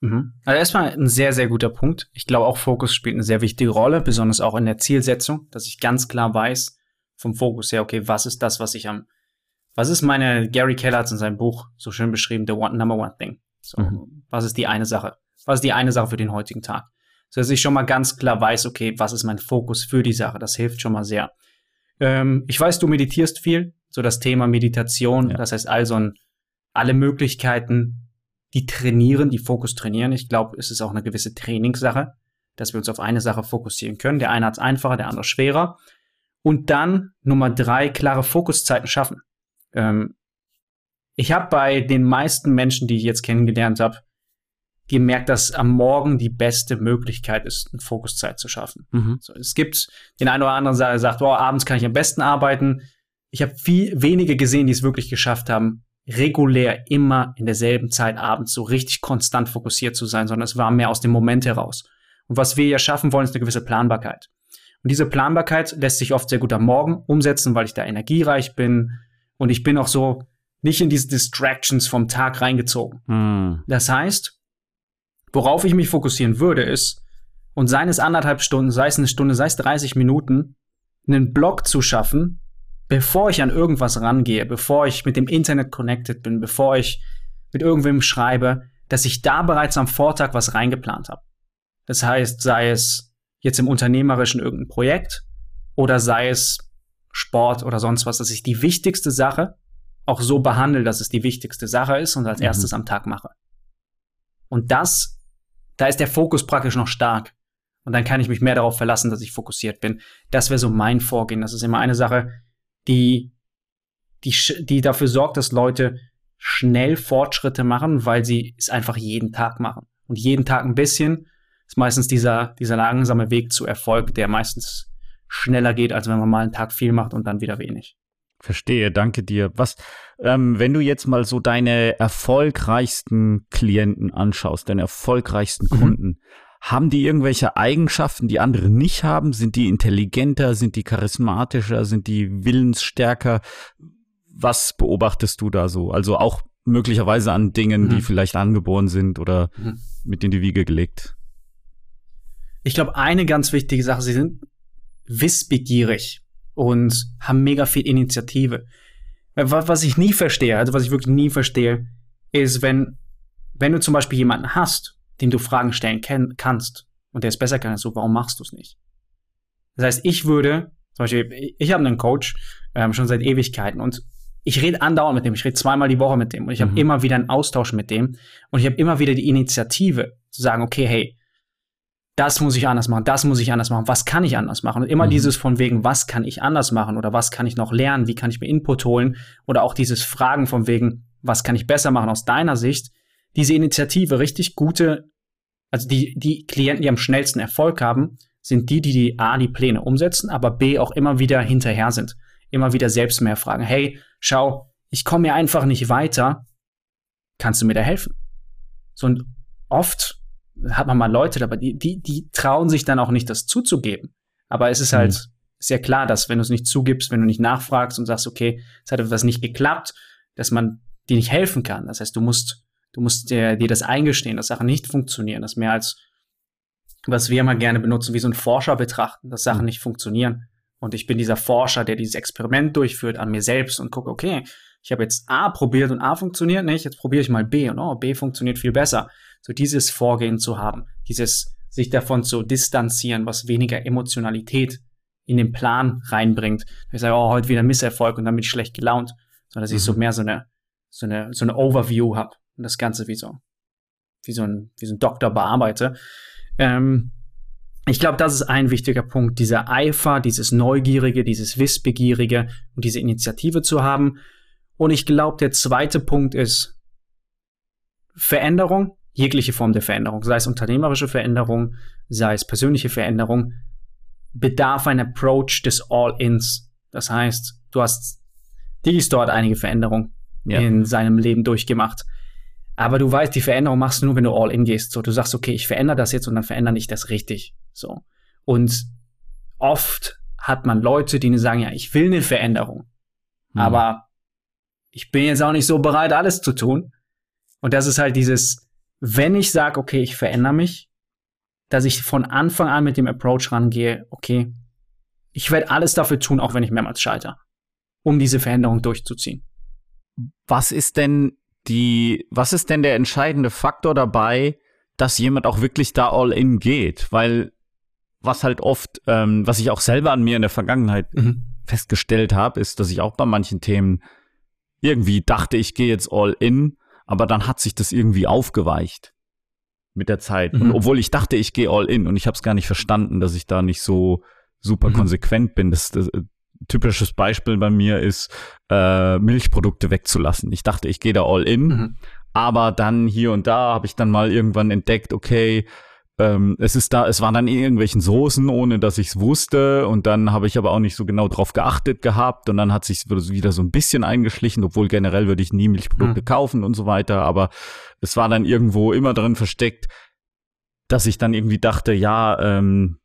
Mhm. Also erstmal ein sehr, sehr guter Punkt. Ich glaube auch Fokus spielt eine sehr wichtige Rolle, besonders auch in der Zielsetzung, dass ich ganz klar weiß vom Fokus her, okay, was ist das, was ich am, was ist meine, Gary Keller hat in seinem Buch so schön beschrieben, the one, number one thing. So, mhm. was ist die eine Sache? Was ist die eine Sache für den heutigen Tag? So dass ich schon mal ganz klar weiß, okay, was ist mein Fokus für die Sache? Das hilft schon mal sehr. Ähm, ich weiß, du meditierst viel, so das Thema Meditation, ja. das heißt also alle Möglichkeiten, die trainieren, die Fokus trainieren. Ich glaube, es ist auch eine gewisse Trainingssache, dass wir uns auf eine Sache fokussieren können. Der eine hat es einfacher, der andere schwerer. Und dann Nummer drei, klare Fokuszeiten schaffen. Ähm, ich habe bei den meisten Menschen, die ich jetzt kennengelernt habe, gemerkt, dass am Morgen die beste Möglichkeit ist, eine Fokuszeit zu schaffen. Mhm. So, es gibt den einen oder anderen, der sagt, oh, abends kann ich am besten arbeiten. Ich habe viel wenige gesehen, die es wirklich geschafft haben, regulär immer in derselben Zeit abends so richtig konstant fokussiert zu sein, sondern es war mehr aus dem Moment heraus. Und was wir ja schaffen wollen, ist eine gewisse Planbarkeit. Und diese Planbarkeit lässt sich oft sehr gut am Morgen umsetzen, weil ich da energiereich bin und ich bin auch so nicht in diese Distractions vom Tag reingezogen. Mhm. Das heißt, Worauf ich mich fokussieren würde, ist, und seien es anderthalb Stunden, sei es eine Stunde, sei es 30 Minuten, einen Blog zu schaffen, bevor ich an irgendwas rangehe, bevor ich mit dem Internet connected bin, bevor ich mit irgendwem schreibe, dass ich da bereits am Vortag was reingeplant habe. Das heißt, sei es jetzt im Unternehmerischen irgendein Projekt oder sei es Sport oder sonst was, dass ich die wichtigste Sache auch so behandle, dass es die wichtigste Sache ist und als mhm. erstes am Tag mache. Und das da ist der Fokus praktisch noch stark. Und dann kann ich mich mehr darauf verlassen, dass ich fokussiert bin. Das wäre so mein Vorgehen. Das ist immer eine Sache, die, die, die dafür sorgt, dass Leute schnell Fortschritte machen, weil sie es einfach jeden Tag machen. Und jeden Tag ein bisschen ist meistens dieser, dieser langsame Weg zu Erfolg, der meistens schneller geht, als wenn man mal einen Tag viel macht und dann wieder wenig. Verstehe, danke dir. Was, ähm, wenn du jetzt mal so deine erfolgreichsten Klienten anschaust, deine erfolgreichsten mhm. Kunden, haben die irgendwelche Eigenschaften, die andere nicht haben? Sind die intelligenter? Sind die charismatischer? Sind die willensstärker? Was beobachtest du da so? Also auch möglicherweise an Dingen, mhm. die vielleicht angeboren sind oder mhm. mit in die Wiege gelegt? Ich glaube, eine ganz wichtige Sache, sie sind wissbegierig und haben mega viel Initiative. Was ich nie verstehe, also was ich wirklich nie verstehe, ist, wenn, wenn du zum Beispiel jemanden hast, dem du Fragen stellen kannst und der es besser kann als du, warum machst du es nicht? Das heißt, ich würde, zum Beispiel, ich habe einen Coach ähm, schon seit Ewigkeiten und ich rede andauernd mit dem, ich rede zweimal die Woche mit dem und ich mhm. habe immer wieder einen Austausch mit dem und ich habe immer wieder die Initiative zu sagen, okay, hey, das muss ich anders machen, das muss ich anders machen, was kann ich anders machen? Und immer mhm. dieses von wegen, was kann ich anders machen oder was kann ich noch lernen, wie kann ich mir Input holen oder auch dieses Fragen von wegen, was kann ich besser machen aus deiner Sicht, diese Initiative richtig gute, also die, die Klienten, die am schnellsten Erfolg haben, sind die, die, die A, die Pläne umsetzen, aber B, auch immer wieder hinterher sind. Immer wieder selbst mehr fragen. Hey, schau, ich komme mir einfach nicht weiter. Kannst du mir da helfen? So, und oft hat man mal Leute dabei, die, die, die trauen sich dann auch nicht, das zuzugeben. Aber es ist halt mhm. sehr klar, dass wenn du es nicht zugibst, wenn du nicht nachfragst und sagst, okay, es hat etwas nicht geklappt, dass man dir nicht helfen kann. Das heißt, du musst Du musst dir, dir das eingestehen, dass Sachen nicht funktionieren, dass mehr als, was wir immer gerne benutzen, wie so ein Forscher betrachten, dass Sachen mhm. nicht funktionieren. Und ich bin dieser Forscher, der dieses Experiment durchführt an mir selbst und gucke, okay, ich habe jetzt A probiert und A funktioniert nicht, jetzt probiere ich mal B und oh, B funktioniert viel besser. So dieses Vorgehen zu haben, dieses sich davon zu distanzieren, was weniger Emotionalität in den Plan reinbringt. Ich sage, oh, heute wieder Misserfolg und dann bin ich schlecht gelaunt, sondern dass mhm. ich so mhm. mehr so eine, so eine, so eine Overview habe und das Ganze wie so, wie so ein, wie so ein Doktor bearbeite. Ähm, ich glaube, das ist ein wichtiger Punkt, dieser Eifer, dieses Neugierige, dieses Wissbegierige und diese Initiative zu haben. Und ich glaube, der zweite Punkt ist Veränderung, jegliche Form der Veränderung, sei es unternehmerische Veränderung, sei es persönliche Veränderung, bedarf ein Approach des All-Ins. Das heißt, du hast Digistore hat einige Veränderungen ja. in seinem Leben durchgemacht. Aber du weißt, die Veränderung machst du nur, wenn du all in gehst. So, du sagst, okay, ich verändere das jetzt und dann verändere ich das richtig. So. Und oft hat man Leute, die sagen, ja, ich will eine Veränderung. Mhm. Aber ich bin jetzt auch nicht so bereit, alles zu tun. Und das ist halt dieses, wenn ich sage, okay, ich verändere mich, dass ich von Anfang an mit dem Approach rangehe, okay, ich werde alles dafür tun, auch wenn ich mehrmals scheitere, um diese Veränderung durchzuziehen. Was ist denn die, was ist denn der entscheidende Faktor dabei, dass jemand auch wirklich da all in geht? Weil was halt oft, ähm, was ich auch selber an mir in der Vergangenheit mhm. festgestellt habe, ist, dass ich auch bei manchen Themen irgendwie dachte, ich gehe jetzt all in, aber dann hat sich das irgendwie aufgeweicht mit der Zeit. Mhm. Und obwohl ich dachte, ich gehe all in und ich habe es gar nicht verstanden, dass ich da nicht so super mhm. konsequent bin. Das, das, typisches Beispiel bei mir ist, äh, Milchprodukte wegzulassen. Ich dachte, ich gehe da all in, mhm. aber dann hier und da habe ich dann mal irgendwann entdeckt, okay, ähm, es ist da, es waren dann irgendwelchen Soßen, ohne dass ich es wusste. Und dann habe ich aber auch nicht so genau drauf geachtet gehabt. Und dann hat sich wieder so ein bisschen eingeschlichen, obwohl generell würde ich nie Milchprodukte mhm. kaufen und so weiter. Aber es war dann irgendwo immer drin versteckt, dass ich dann irgendwie dachte, ja, ähm,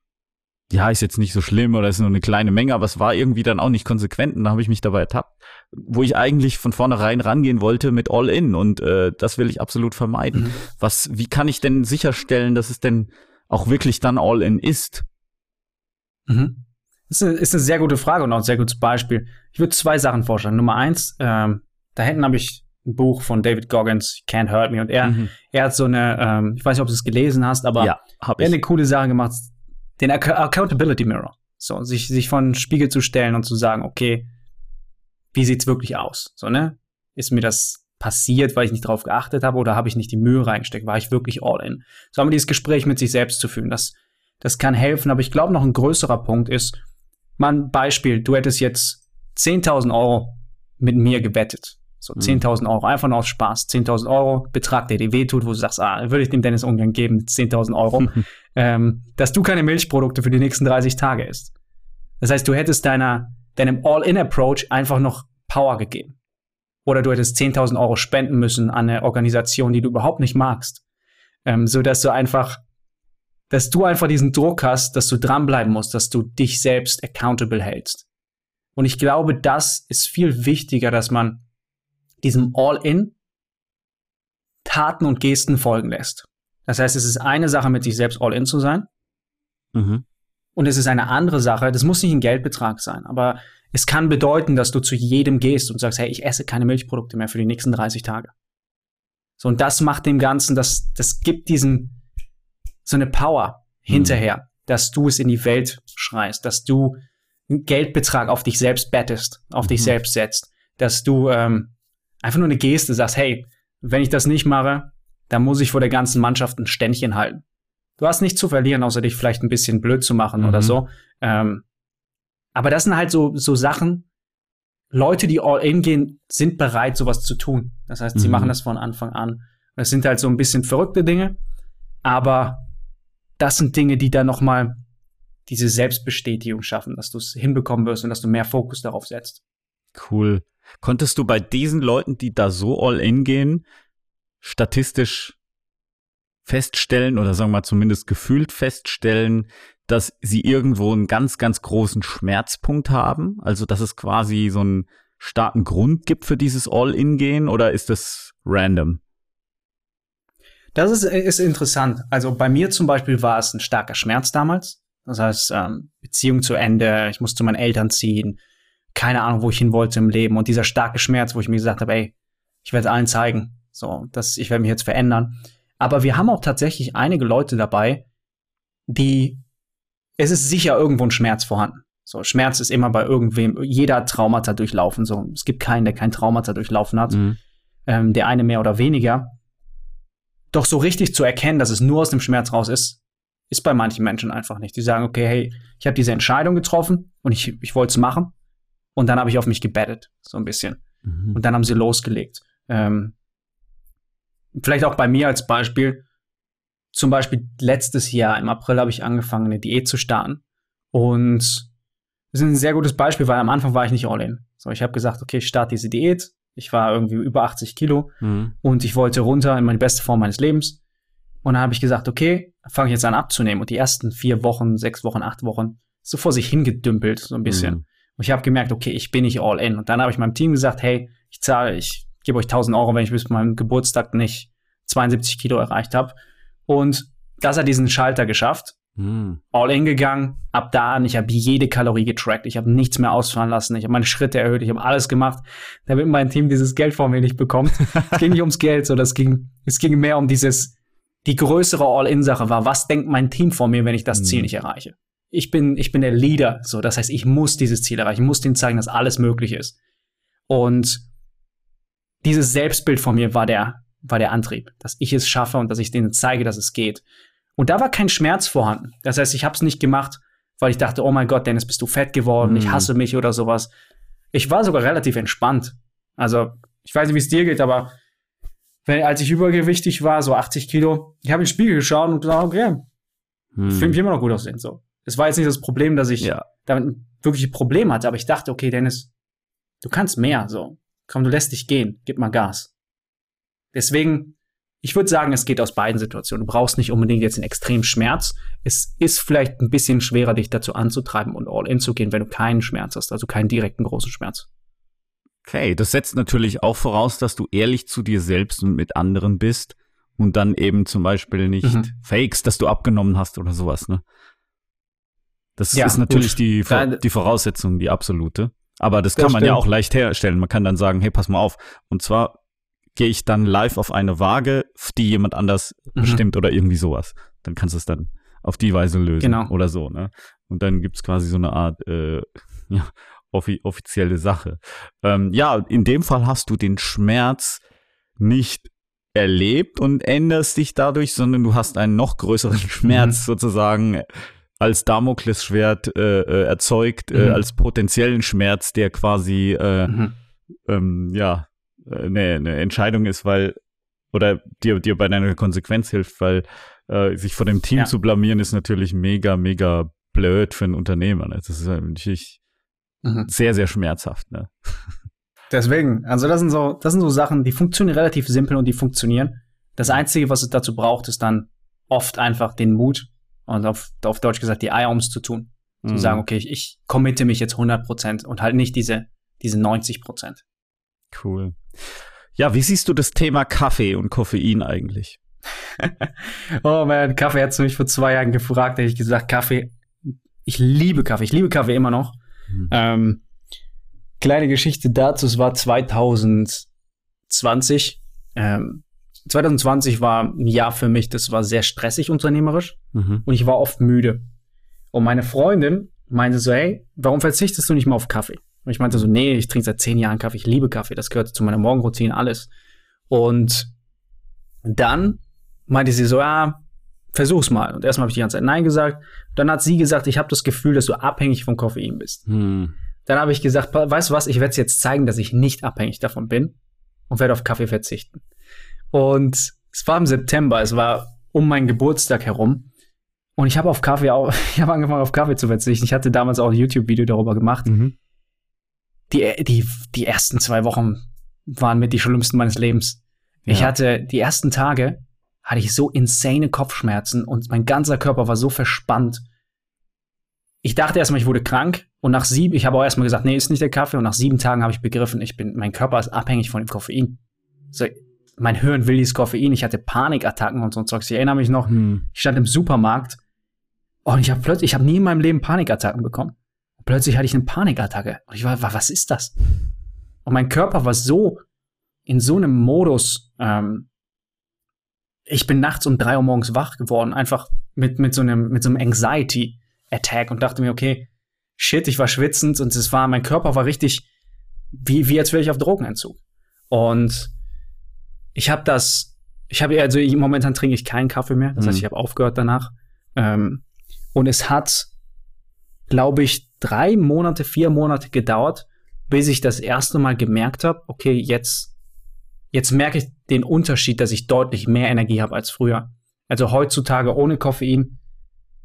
ja, ist jetzt nicht so schlimm oder ist nur eine kleine Menge, aber es war irgendwie dann auch nicht konsequent und da habe ich mich dabei ertappt, wo ich eigentlich von vornherein rangehen wollte mit All-In und äh, das will ich absolut vermeiden. Mhm. Was, wie kann ich denn sicherstellen, dass es denn auch wirklich dann All-In ist? Mhm. Das ist eine, ist eine sehr gute Frage und auch ein sehr gutes Beispiel. Ich würde zwei Sachen vorschlagen. Nummer eins, ähm, da hinten habe ich ein Buch von David Goggins, Can't Hurt Me, und er, mhm. er hat so eine, ähm, ich weiß nicht, ob du es gelesen hast, aber ja, er hat eine coole Sache gemacht den Ac Accountability Mirror. So, sich, sich von Spiegel zu stellen und zu sagen, okay, wie sieht's wirklich aus? So, ne? Ist mir das passiert, weil ich nicht drauf geachtet habe oder habe ich nicht die Mühe reingesteckt? War ich wirklich all in? So haben wir dieses Gespräch mit sich selbst zu führen. Das, das kann helfen, aber ich glaube, noch ein größerer Punkt ist, mal ein Beispiel, du hättest jetzt 10.000 Euro mit mir gewettet. So 10.000 mhm. Euro, einfach nur aus Spaß. 10.000 Euro, Betrag, der dir wehtut, wo du sagst, ah, würde ich dem Dennis ungern geben, 10.000 Euro, ähm, dass du keine Milchprodukte für die nächsten 30 Tage isst. Das heißt, du hättest deiner, deinem All-In-Approach einfach noch Power gegeben. Oder du hättest 10.000 Euro spenden müssen an eine Organisation, die du überhaupt nicht magst. Ähm, so dass du einfach, dass du einfach diesen Druck hast, dass du dranbleiben musst, dass du dich selbst accountable hältst. Und ich glaube, das ist viel wichtiger, dass man diesem All-In Taten und Gesten folgen lässt. Das heißt, es ist eine Sache, mit sich selbst All-In zu sein. Mhm. Und es ist eine andere Sache, das muss nicht ein Geldbetrag sein, aber es kann bedeuten, dass du zu jedem gehst und sagst, hey, ich esse keine Milchprodukte mehr für die nächsten 30 Tage. So, und das macht dem Ganzen, das, das gibt diesen, so eine Power hinterher, mhm. dass du es in die Welt schreist, dass du einen Geldbetrag auf dich selbst bettest, auf mhm. dich selbst setzt, dass du ähm, einfach nur eine Geste sagst, hey, wenn ich das nicht mache, dann muss ich vor der ganzen Mannschaft ein Ständchen halten. Du hast nichts zu verlieren, außer dich vielleicht ein bisschen blöd zu machen mhm. oder so. Ähm, aber das sind halt so, so Sachen, Leute, die all in gehen, sind bereit, sowas zu tun. Das heißt, sie mhm. machen das von Anfang an. Das sind halt so ein bisschen verrückte Dinge, aber das sind Dinge, die dann noch mal diese Selbstbestätigung schaffen, dass du es hinbekommen wirst und dass du mehr Fokus darauf setzt. Cool. Konntest du bei diesen Leuten, die da so all in gehen, statistisch feststellen oder sagen wir mal zumindest gefühlt feststellen, dass sie irgendwo einen ganz, ganz großen Schmerzpunkt haben? Also, dass es quasi so einen starken Grund gibt für dieses All-In-Gehen oder ist das random? Das ist, ist interessant. Also bei mir zum Beispiel war es ein starker Schmerz damals. Das heißt, ähm, Beziehung zu Ende, ich musste zu meinen Eltern ziehen, keine Ahnung, wo ich hin wollte im Leben. Und dieser starke Schmerz, wo ich mir gesagt habe, ey, ich werde allen zeigen, so, dass ich werde mich jetzt verändern. Aber wir haben auch tatsächlich einige Leute dabei, die, es ist sicher irgendwo ein Schmerz vorhanden. So, Schmerz ist immer bei irgendwem, jeder hat Traumata durchlaufen. So, es gibt keinen, der kein Traumata durchlaufen hat. Mhm. Ähm, der eine mehr oder weniger. Doch so richtig zu erkennen, dass es nur aus dem Schmerz raus ist, ist bei manchen Menschen einfach nicht. Die sagen, okay, hey, ich habe diese Entscheidung getroffen und ich, ich wollte es machen. Und dann habe ich auf mich gebettet, so ein bisschen. Mhm. Und dann haben sie losgelegt. Ähm, vielleicht auch bei mir als Beispiel. Zum Beispiel letztes Jahr im April habe ich angefangen, eine Diät zu starten. Und das ist ein sehr gutes Beispiel, weil am Anfang war ich nicht all in. So, ich habe gesagt, okay, ich starte diese Diät. Ich war irgendwie über 80 Kilo mhm. und ich wollte runter in meine beste Form meines Lebens. Und dann habe ich gesagt, okay, fange ich jetzt an abzunehmen. Und die ersten vier Wochen, sechs Wochen, acht Wochen so vor sich hingedümpelt, so ein bisschen. Mhm. Und ich habe gemerkt, okay, ich bin nicht all in. Und dann habe ich meinem Team gesagt, hey, ich zahle, ich gebe euch 1000 Euro, wenn ich bis meinem Geburtstag nicht 72 Kilo erreicht habe. Und das hat diesen Schalter geschafft. Mm. All in gegangen, ab da an, ich habe jede Kalorie getrackt, ich habe nichts mehr ausfahren lassen, ich habe meine Schritte erhöht, ich habe alles gemacht, damit mein Team dieses Geld von mir nicht bekommt. es ging nicht ums Geld, so das ging, es ging mehr um dieses, die größere All-in-Sache war, was denkt mein Team von mir, wenn ich das mm. Ziel nicht erreiche? Ich bin, ich bin der Leader, so, das heißt, ich muss dieses Ziel erreichen, ich muss denen zeigen, dass alles möglich ist. Und dieses Selbstbild von mir war der, war der Antrieb, dass ich es schaffe und dass ich denen zeige, dass es geht. Und da war kein Schmerz vorhanden. Das heißt, ich habe es nicht gemacht, weil ich dachte, oh mein Gott, Dennis, bist du fett geworden, mhm. ich hasse mich oder sowas. Ich war sogar relativ entspannt. Also, ich weiß nicht, wie es dir geht, aber wenn, als ich übergewichtig war, so 80 Kilo, ich habe in den Spiegel geschaut und gesagt, okay, hm. ich finde mich immer noch gut aussehen. So. Es war jetzt nicht das Problem, dass ich ja. damit wirklich ein Problem hatte, aber ich dachte, okay, Dennis, du kannst mehr. So, komm, du lässt dich gehen, gib mal Gas. Deswegen, ich würde sagen, es geht aus beiden Situationen. Du brauchst nicht unbedingt jetzt einen extremen Schmerz. Es ist vielleicht ein bisschen schwerer, dich dazu anzutreiben und all in zu gehen, wenn du keinen Schmerz hast, also keinen direkten großen Schmerz. Okay, das setzt natürlich auch voraus, dass du ehrlich zu dir selbst und mit anderen bist und dann eben zum Beispiel nicht mhm. fakest, dass du abgenommen hast oder sowas, ne? Das ja, ist natürlich die, die Voraussetzung, die absolute. Aber das kann das man ja auch leicht herstellen. Man kann dann sagen, hey, pass mal auf. Und zwar gehe ich dann live auf eine Waage, die jemand anders mhm. bestimmt oder irgendwie sowas. Dann kannst du es dann auf die Weise lösen genau. oder so. Ne? Und dann gibt es quasi so eine Art äh, ja, offi offizielle Sache. Ähm, ja, in dem Fall hast du den Schmerz nicht erlebt und änderst dich dadurch, sondern du hast einen noch größeren Schmerz mhm. sozusagen als Damoklesschwert äh, äh, erzeugt, äh, mhm. äh, als potenziellen Schmerz, der quasi äh, mhm. ähm, ja eine, äh, eine Entscheidung ist, weil oder dir, dir bei deiner Konsequenz hilft, weil sich vor dem Team ja. zu blamieren ist natürlich mega, mega blöd für einen Unternehmer. Ne? Das ist natürlich mhm. sehr, sehr schmerzhaft. Ne? Deswegen, also das sind so, das sind so Sachen, die funktionieren relativ simpel und die funktionieren. Das Einzige, was es dazu braucht, ist dann oft einfach den Mut und auf, auf Deutsch gesagt die Eier, es zu tun. Mhm. Zu sagen, okay, ich, ich committe mich jetzt 100 Prozent und halt nicht diese, diese 90 Prozent. Cool. Ja, wie siehst du das Thema Kaffee und Koffein eigentlich? oh man, Kaffee hat mich vor zwei Jahren gefragt, hätte ich gesagt, Kaffee, ich liebe Kaffee, ich liebe Kaffee immer noch. Mhm. Ähm, kleine Geschichte dazu, es war 2020. Ähm, 2020 war ein Jahr für mich, das war sehr stressig unternehmerisch mhm. und ich war oft müde. Und meine Freundin meinte so, hey, warum verzichtest du nicht mal auf Kaffee? Und ich meinte so, nee, ich trinke seit zehn Jahren Kaffee, ich liebe Kaffee, das gehört zu meiner Morgenroutine, alles. Und dann meinte sie so, ja, versuch's mal. Und erstmal habe ich die ganze Zeit Nein gesagt. Dann hat sie gesagt, ich habe das Gefühl, dass du abhängig vom Koffein bist. Hm. Dann habe ich gesagt, weißt du was, ich werde es jetzt zeigen, dass ich nicht abhängig davon bin und werde auf Kaffee verzichten. Und es war im September, es war um meinen Geburtstag herum. Und ich habe auf Kaffee auch, ich habe angefangen auf Kaffee zu verzichten. Ich hatte damals auch ein YouTube-Video darüber gemacht. Mhm. Die, die, die ersten zwei Wochen waren mit die schlimmsten meines Lebens. Ja. Ich hatte die ersten Tage, hatte ich so insane Kopfschmerzen und mein ganzer Körper war so verspannt. Ich dachte erstmal, ich wurde krank und nach sieben, ich habe auch erstmal gesagt, nee, ist nicht der Kaffee und nach sieben Tagen habe ich begriffen, ich bin, mein Körper ist abhängig von dem Koffein. So, mein Hirn will dieses Koffein, ich hatte Panikattacken und so ein Zeugs. Ich erinnere mich noch, hm. ich stand im Supermarkt und ich habe plötzlich, ich habe nie in meinem Leben Panikattacken bekommen. Und plötzlich hatte ich eine Panikattacke und ich war, was ist das? Und mein Körper war so in so einem Modus, ähm, ich bin nachts um drei Uhr morgens wach geworden, einfach mit, mit so einem, mit so einem Anxiety-Attack und dachte mir, okay, shit, ich war schwitzend und es war, mein Körper war richtig, wie, wie als wäre ich auf Drogenentzug. Und ich habe das, ich habe also momentan trinke ich keinen Kaffee mehr, das heißt, mhm. ich habe aufgehört danach. Ähm, und es hat, glaube ich, drei Monate, vier Monate gedauert, bis ich das erste Mal gemerkt habe, okay, jetzt Jetzt merke ich den Unterschied, dass ich deutlich mehr Energie habe als früher. Also heutzutage ohne Koffein.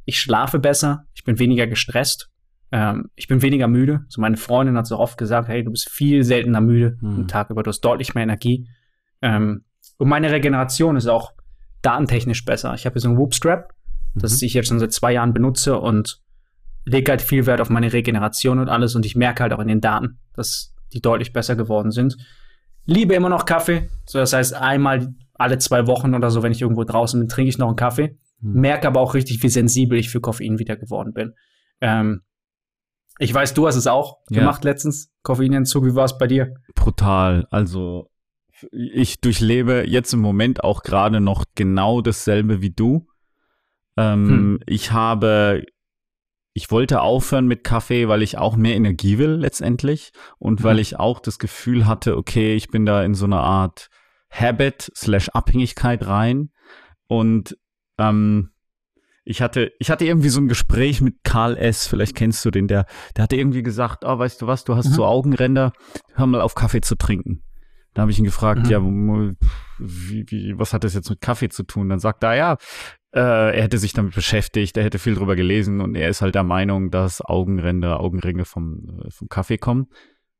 Ich schlafe besser, ich bin weniger gestresst, ähm, ich bin weniger müde. So meine Freundin hat so oft gesagt, hey, du bist viel seltener müde mhm. am Tag über, du hast deutlich mehr Energie. Ähm, und meine Regeneration ist auch datentechnisch besser. Ich habe hier so einen Whoop-Strap, mhm. das ich jetzt schon seit zwei Jahren benutze und lege halt viel Wert auf meine Regeneration und alles und ich merke halt auch in den Daten, dass die deutlich besser geworden sind liebe immer noch Kaffee. So, das heißt, einmal alle zwei Wochen oder so, wenn ich irgendwo draußen bin, trinke ich noch einen Kaffee. Mhm. Merke aber auch richtig, wie sensibel ich für Koffein wieder geworden bin. Ähm, ich weiß, du hast es auch ja. gemacht letztens, Koffeinentzug. Wie war es bei dir? Brutal. Also ich durchlebe jetzt im Moment auch gerade noch genau dasselbe wie du. Ähm, hm. Ich habe ich wollte aufhören mit Kaffee, weil ich auch mehr Energie will letztendlich und mhm. weil ich auch das Gefühl hatte, okay, ich bin da in so einer Art Habit slash Abhängigkeit rein und ähm, ich hatte, ich hatte irgendwie so ein Gespräch mit Karl S., vielleicht kennst du den, der, der hatte irgendwie gesagt, oh, weißt du was, du hast mhm. so Augenränder, hör mal auf Kaffee zu trinken. Da habe ich ihn gefragt, mhm. ja, wie, wie, was hat das jetzt mit Kaffee zu tun? Dann sagt er, ja, äh, er hätte sich damit beschäftigt, er hätte viel drüber gelesen und er ist halt der Meinung, dass Augenränder, Augenringe vom, äh, vom Kaffee kommen.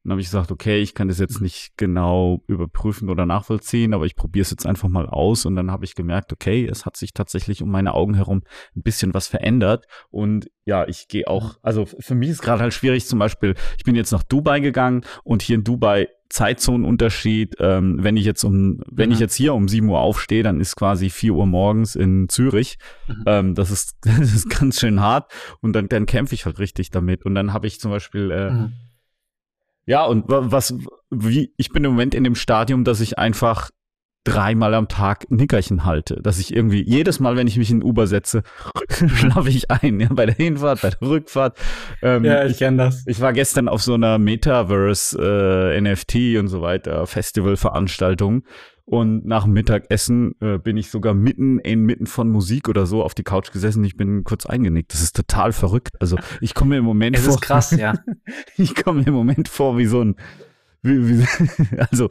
Dann habe ich gesagt, okay, ich kann das jetzt nicht genau überprüfen oder nachvollziehen, aber ich probiere es jetzt einfach mal aus. Und dann habe ich gemerkt, okay, es hat sich tatsächlich um meine Augen herum ein bisschen was verändert. Und ja, ich gehe auch, also für mich ist gerade halt schwierig, zum Beispiel, ich bin jetzt nach Dubai gegangen und hier in Dubai Zeitzonenunterschied. Ähm, wenn ich jetzt um, wenn mhm. ich jetzt hier um 7 Uhr aufstehe, dann ist quasi 4 Uhr morgens in Zürich. Mhm. Ähm, das ist, das ist ganz schön hart. Und dann, dann kämpfe ich halt richtig damit. Und dann habe ich zum Beispiel, äh, mhm. Ja, und was, wie, ich bin im Moment in dem Stadium, dass ich einfach dreimal am Tag Nickerchen halte. Dass ich irgendwie jedes Mal, wenn ich mich in Uber setze, schlafe ich ein. Ja, bei der Hinfahrt, bei der Rückfahrt. Ähm, ja, ich kenne das. Ich war gestern auf so einer Metaverse äh, NFT und so weiter Festivalveranstaltung. Und nach dem Mittagessen äh, bin ich sogar mitten inmitten von Musik oder so auf die Couch gesessen. Ich bin kurz eingenickt. Das ist total verrückt. Also ich komme mir im Moment es vor. ist krass, ja. ich komme mir im Moment vor wie so ein, wie, wie, also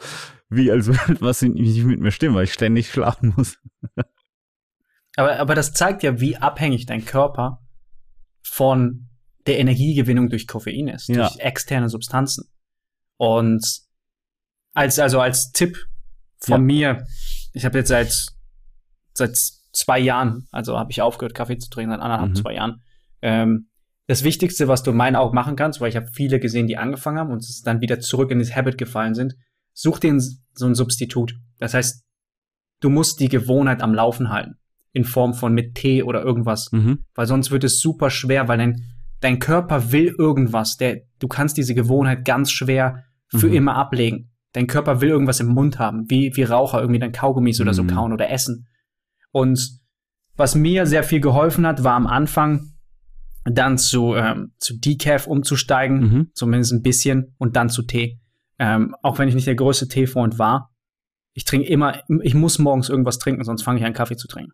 wie als was nicht mit mir stimmt, weil ich ständig schlafen muss. aber, aber das zeigt ja, wie abhängig dein Körper von der Energiegewinnung durch Koffein ist, ja. durch externe Substanzen. Und als also als Tipp von ja. mir, ich habe jetzt seit seit zwei Jahren, also habe ich aufgehört Kaffee zu trinken seit anderthalb mhm. zwei Jahren. Ähm, das Wichtigste, was du in meinen Augen machen kannst, weil ich habe viele gesehen, die angefangen haben und es dann wieder zurück in das Habit gefallen sind, such dir so ein Substitut. Das heißt, du musst die Gewohnheit am Laufen halten in Form von mit Tee oder irgendwas, mhm. weil sonst wird es super schwer, weil dein dein Körper will irgendwas. Der, du kannst diese Gewohnheit ganz schwer für mhm. immer ablegen. Dein Körper will irgendwas im Mund haben, wie, wie Raucher irgendwie dann Kaugummis mhm. oder so mhm. kauen oder essen. Und was mir sehr viel geholfen hat, war am Anfang dann zu, ähm, zu Decaf umzusteigen, mhm. zumindest ein bisschen, und dann zu Tee. Ähm, auch wenn ich nicht der größte Teefreund war. Ich trinke immer, ich muss morgens irgendwas trinken, sonst fange ich an, Kaffee zu trinken.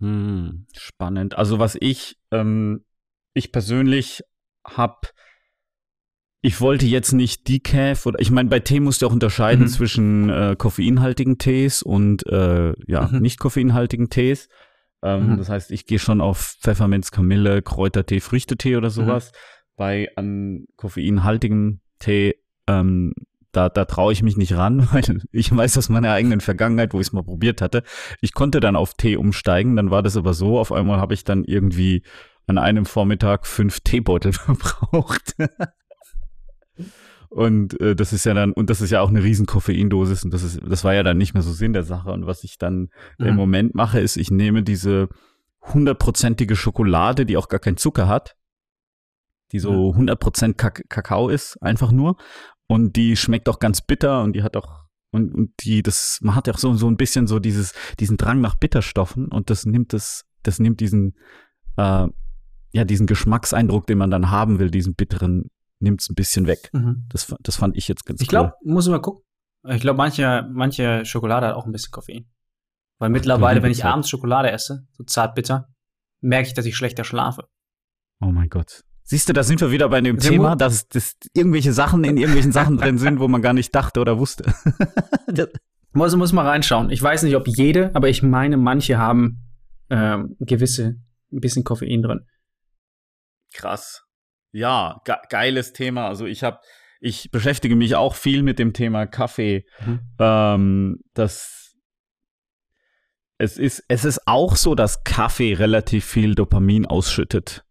Hm, spannend. Also was ich ähm, ich persönlich habe ich wollte jetzt nicht Decaf oder ich meine, bei Tee musst du auch unterscheiden mhm. zwischen äh, koffeinhaltigen Tees und äh, ja, mhm. nicht koffeinhaltigen Tees. Ähm, mhm. Das heißt, ich gehe schon auf Pfefferminz, Kamille, Kräutertee, Früchtetee oder mhm. sowas. Bei an koffeinhaltigem Tee, ähm, da, da traue ich mich nicht ran, weil ich weiß aus meiner eigenen Vergangenheit, wo ich es mal probiert hatte. Ich konnte dann auf Tee umsteigen, dann war das aber so, auf einmal habe ich dann irgendwie an einem Vormittag fünf Teebeutel verbraucht. Und äh, das ist ja dann, und das ist ja auch eine riesen Koffeindosis und das ist, das war ja dann nicht mehr so Sinn der Sache. Und was ich dann mhm. im Moment mache, ist, ich nehme diese hundertprozentige Schokolade, die auch gar keinen Zucker hat, die so 100% Kak Kakao ist, einfach nur. Und die schmeckt auch ganz bitter und die hat auch und, und die, das, man hat ja auch so, so ein bisschen so dieses, diesen Drang nach Bitterstoffen und das nimmt das, das nimmt diesen, äh, ja, diesen Geschmackseindruck, den man dann haben will, diesen bitteren, nimmt es ein bisschen weg. Mhm. Das, das fand ich jetzt ganz Ich glaube, cool. muss ich mal gucken. Ich glaube, manche, manche Schokolade hat auch ein bisschen Koffein. Weil mittlerweile, wenn ich abends Schokolade esse, so zart bitter, merke ich, dass ich schlechter schlafe. Oh mein Gott. Siehst du, da sind wir wieder bei dem Thema, dass, dass irgendwelche Sachen in irgendwelchen Sachen drin sind, wo man gar nicht dachte oder wusste. muss, muss mal reinschauen. Ich weiß nicht, ob jede, aber ich meine, manche haben ähm, gewisse, ein bisschen Koffein drin. Krass. Ja, ge geiles Thema. Also ich habe, ich beschäftige mich auch viel mit dem Thema Kaffee. Mhm. Ähm, das es ist, es ist auch so, dass Kaffee relativ viel Dopamin ausschüttet.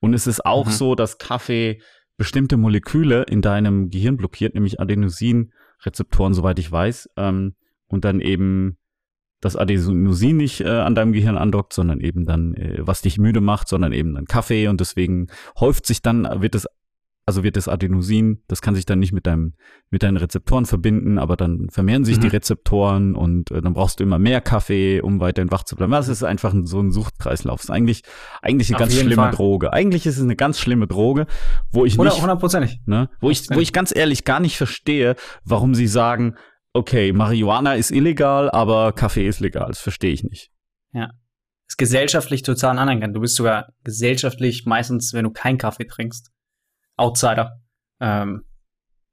Und es ist auch mhm. so, dass Kaffee bestimmte Moleküle in deinem Gehirn blockiert, nämlich Adenosinrezeptoren, soweit ich weiß. Ähm, und dann eben das Adenosin nicht äh, an deinem Gehirn andockt, sondern eben dann, äh, was dich müde macht, sondern eben dann Kaffee und deswegen häuft sich dann, wird es, also wird das Adenosin, das kann sich dann nicht mit deinem, mit deinen Rezeptoren verbinden, aber dann vermehren sich mhm. die Rezeptoren und äh, dann brauchst du immer mehr Kaffee, um weiterhin wach zu bleiben. Das ist einfach ein, so ein Suchtkreislauf. Das ist eigentlich, eigentlich eine Auf ganz schlimme Fall. Droge. Eigentlich ist es eine ganz schlimme Droge, wo ich Oder nicht, hundertprozentig. Ne, wo ich, wo ich ganz ehrlich gar nicht verstehe, warum sie sagen, okay, Marihuana ist illegal, aber Kaffee ist legal. Das verstehe ich nicht. Ja. Ist gesellschaftlich total anerkannt. Du bist sogar gesellschaftlich meistens, wenn du keinen Kaffee trinkst, Outsider. Ähm,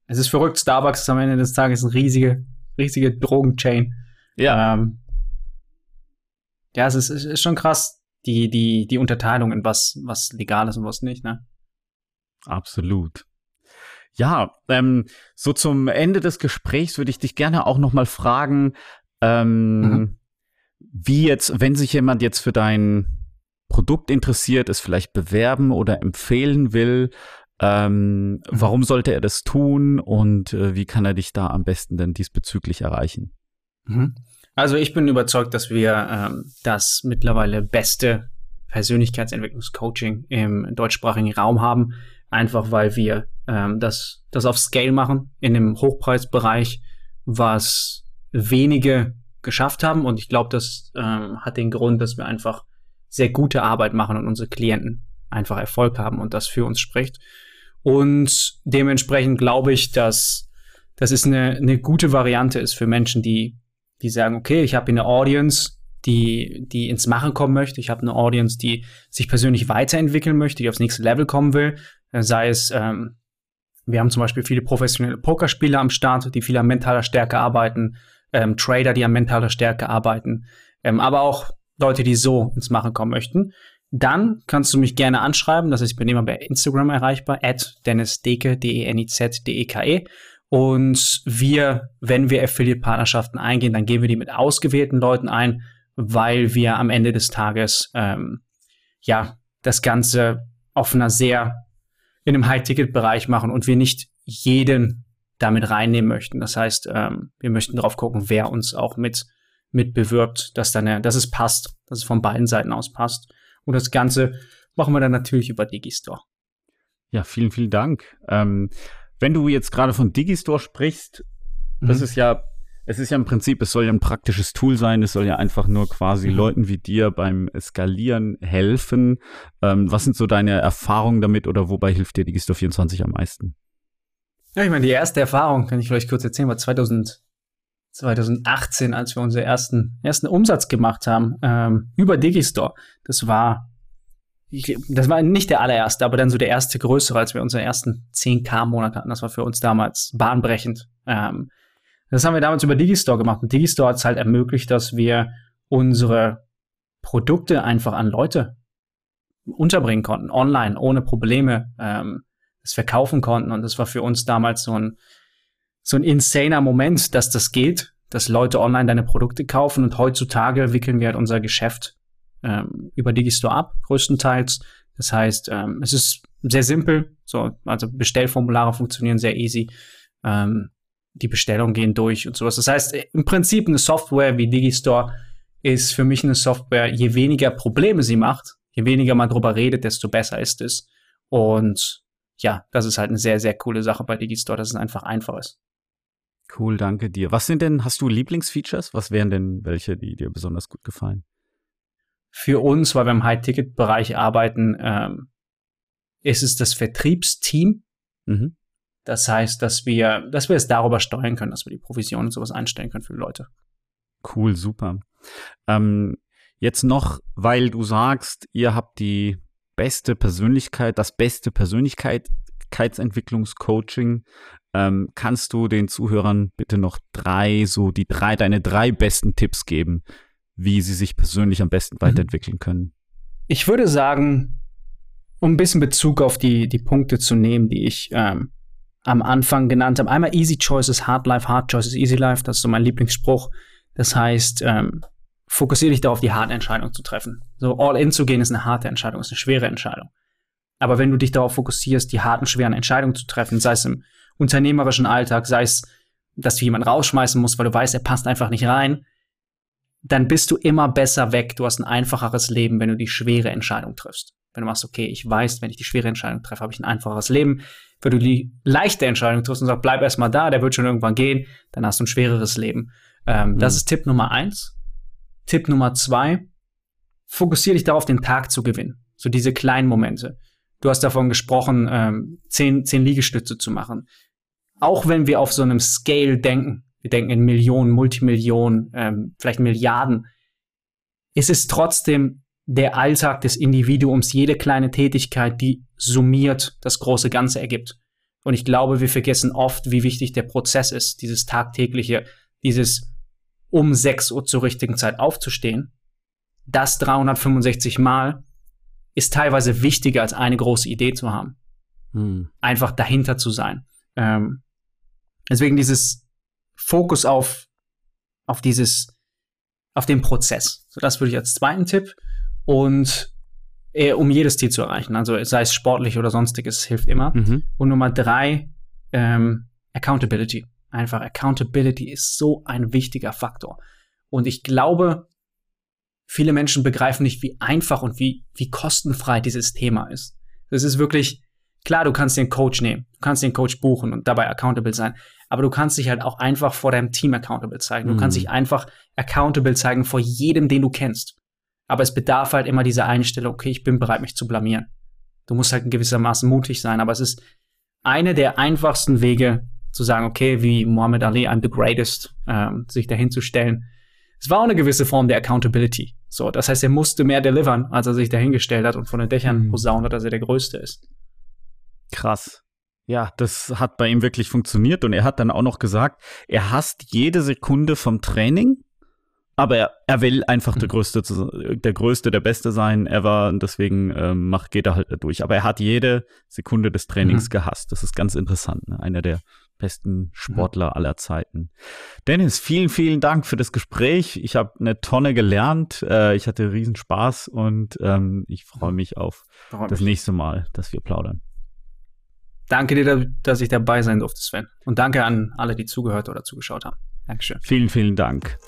es ist verrückt. Starbucks ist am Ende des Tages eine riesige, riesige Drogenchain. Ja. Ähm, ja, es ist, ist schon krass, die, die, die Unterteilung in was, was legal ist und was nicht, ne? Absolut. Ja, ähm, so zum Ende des Gesprächs würde ich dich gerne auch noch mal fragen, ähm, mhm. wie jetzt, wenn sich jemand jetzt für dein Produkt interessiert, es vielleicht bewerben oder empfehlen will, ähm, mhm. warum sollte er das tun und äh, wie kann er dich da am besten denn diesbezüglich erreichen? Mhm. Also ich bin überzeugt, dass wir ähm, das mittlerweile beste Persönlichkeitsentwicklungscoaching im deutschsprachigen Raum haben einfach weil wir ähm, das, das auf Scale machen, in dem Hochpreisbereich, was wenige geschafft haben. Und ich glaube, das ähm, hat den Grund, dass wir einfach sehr gute Arbeit machen und unsere Klienten einfach Erfolg haben und das für uns spricht. Und dementsprechend glaube ich, dass das ist eine, eine gute Variante ist für Menschen, die, die sagen, okay, ich habe eine Audience, die, die ins Machen kommen möchte. Ich habe eine Audience, die sich persönlich weiterentwickeln möchte, die aufs nächste Level kommen will. Sei es, ähm, wir haben zum Beispiel viele professionelle Pokerspieler am Start, die viel an mentaler Stärke arbeiten, ähm, Trader, die an mentaler Stärke arbeiten, ähm, aber auch Leute, die so ins Machen kommen möchten. dann kannst du mich gerne anschreiben. Das heißt, ich bin immer bei Instagram erreichbar, at dennisdeke, D-E-N-I-Z-D-E-K-E. E. Und wir, wenn wir Affiliate-Partnerschaften eingehen, dann gehen wir die mit ausgewählten Leuten ein, weil wir am Ende des Tages ähm, ja das Ganze auf einer sehr in einem High-Ticket-Bereich machen und wir nicht jeden damit reinnehmen möchten. Das heißt, ähm, wir möchten darauf gucken, wer uns auch mit, mit bewirbt, dass, dann, dass es passt, dass es von beiden Seiten aus passt. Und das Ganze machen wir dann natürlich über Digistore. Ja, vielen, vielen Dank. Ähm, wenn du jetzt gerade von Digistore sprichst, mhm. das ist ja es ist ja im Prinzip, es soll ja ein praktisches Tool sein, es soll ja einfach nur quasi mhm. Leuten wie dir beim Skalieren helfen. Ähm, was sind so deine Erfahrungen damit oder wobei hilft dir Digistore 24 am meisten? Ja, ich meine, die erste Erfahrung, kann ich vielleicht kurz erzählen, war 2000, 2018, als wir unseren ersten, ersten Umsatz gemacht haben ähm, über Digistore. Das war ich, das war nicht der allererste, aber dann so der erste größere, als wir unseren ersten 10k-Monat hatten. Das war für uns damals bahnbrechend. Ähm, das haben wir damals über Digistore gemacht. Und Digistore hat es halt ermöglicht, dass wir unsere Produkte einfach an Leute unterbringen konnten, online, ohne Probleme, ähm, das verkaufen konnten. Und das war für uns damals so ein, so ein insaner Moment, dass das geht, dass Leute online deine Produkte kaufen. Und heutzutage wickeln wir halt unser Geschäft ähm, über Digistore ab, größtenteils. Das heißt, ähm, es ist sehr simpel. So, also Bestellformulare funktionieren sehr easy. Ähm, die Bestellungen gehen durch und sowas. Das heißt, im Prinzip eine Software wie Digistore ist für mich eine Software, je weniger Probleme sie macht, je weniger man drüber redet, desto besser ist es. Und ja, das ist halt eine sehr, sehr coole Sache bei Digistore, dass es einfach einfach ist. Cool, danke dir. Was sind denn, hast du Lieblingsfeatures? Was wären denn welche, die dir besonders gut gefallen? Für uns, weil wir im High-Ticket-Bereich arbeiten, ähm, ist es das Vertriebsteam. Mhm. Das heißt, dass wir, dass wir es darüber steuern können, dass wir die Provision und sowas einstellen können für die Leute. Cool, super. Ähm, jetzt noch, weil du sagst, ihr habt die beste Persönlichkeit, das beste Persönlichkeitsentwicklungscoaching. Ähm, kannst du den Zuhörern bitte noch drei, so die drei, deine drei besten Tipps geben, wie sie sich persönlich am besten mhm. weiterentwickeln können? Ich würde sagen, um ein bisschen Bezug auf die, die Punkte zu nehmen, die ich ähm, am Anfang genannt habe. Einmal Easy Choices, Hard Life, Hard Choices, Easy Life. Das ist so mein Lieblingsspruch. Das heißt, ähm, fokussiere dich darauf, die harte Entscheidung zu treffen. So all in zu gehen ist eine harte Entscheidung, ist eine schwere Entscheidung. Aber wenn du dich darauf fokussierst, die harten, schweren Entscheidungen zu treffen, sei es im unternehmerischen Alltag, sei es, dass du jemanden rausschmeißen musst, weil du weißt, er passt einfach nicht rein, dann bist du immer besser weg. Du hast ein einfacheres Leben, wenn du die schwere Entscheidung triffst. Wenn du machst, okay, ich weiß, wenn ich die schwere Entscheidung treffe, habe ich ein einfacheres Leben wenn du die leichte Entscheidung triffst und sagst, bleib erstmal da, der wird schon irgendwann gehen, dann hast du ein schwereres Leben. Ähm, mhm. Das ist Tipp Nummer eins. Tipp Nummer zwei, fokussiere dich darauf, den Tag zu gewinnen. So diese kleinen Momente. Du hast davon gesprochen, ähm, zehn, zehn Liegestütze zu machen. Auch wenn wir auf so einem Scale denken, wir denken in Millionen, Multimillionen, ähm, vielleicht Milliarden, ist es trotzdem der Alltag des Individuums, jede kleine Tätigkeit, die summiert das große Ganze ergibt. Und ich glaube, wir vergessen oft, wie wichtig der Prozess ist, dieses tagtägliche, dieses um 6 Uhr zur richtigen Zeit aufzustehen. Das 365 Mal ist teilweise wichtiger als eine große Idee zu haben. Hm. Einfach dahinter zu sein. Ähm, deswegen dieses Fokus auf, auf dieses, auf den Prozess. So, das würde ich als zweiten Tipp und äh, um jedes Ziel zu erreichen. Also sei es sportlich oder sonstiges, hilft immer. Mhm. Und Nummer drei, ähm, Accountability. Einfach Accountability ist so ein wichtiger Faktor. Und ich glaube, viele Menschen begreifen nicht, wie einfach und wie, wie kostenfrei dieses Thema ist. Das ist wirklich, klar, du kannst den Coach nehmen, du kannst den Coach buchen und dabei accountable sein, aber du kannst dich halt auch einfach vor deinem Team accountable zeigen. Du mhm. kannst dich einfach accountable zeigen vor jedem, den du kennst. Aber es bedarf halt immer dieser Einstellung, okay, ich bin bereit, mich zu blamieren. Du musst halt in gewissermaßen mutig sein, aber es ist eine der einfachsten Wege zu sagen, okay, wie Muhammad Ali, I'm the greatest, ähm, sich dahin zu stellen. Es war auch eine gewisse Form der Accountability. So, das heißt, er musste mehr delivern, als er sich dahingestellt hat und von den Dächern mhm. posaunt hat, dass er der Größte ist. Krass. Ja, das hat bei ihm wirklich funktioniert und er hat dann auch noch gesagt, er hasst jede Sekunde vom Training aber er, er will einfach der Größte, der Größte, der Beste sein ever und deswegen ähm, macht, geht er halt da durch. Aber er hat jede Sekunde des Trainings mhm. gehasst. Das ist ganz interessant. Ne? Einer der besten Sportler mhm. aller Zeiten. Dennis, vielen, vielen Dank für das Gespräch. Ich habe eine Tonne gelernt. Äh, ich hatte riesen Spaß und ähm, ich freue mich auf Freu das mich. nächste Mal, dass wir plaudern. Danke dir, dass ich dabei sein durfte, Sven. Und danke an alle, die zugehört oder zugeschaut haben. Dankeschön. Vielen, vielen Dank.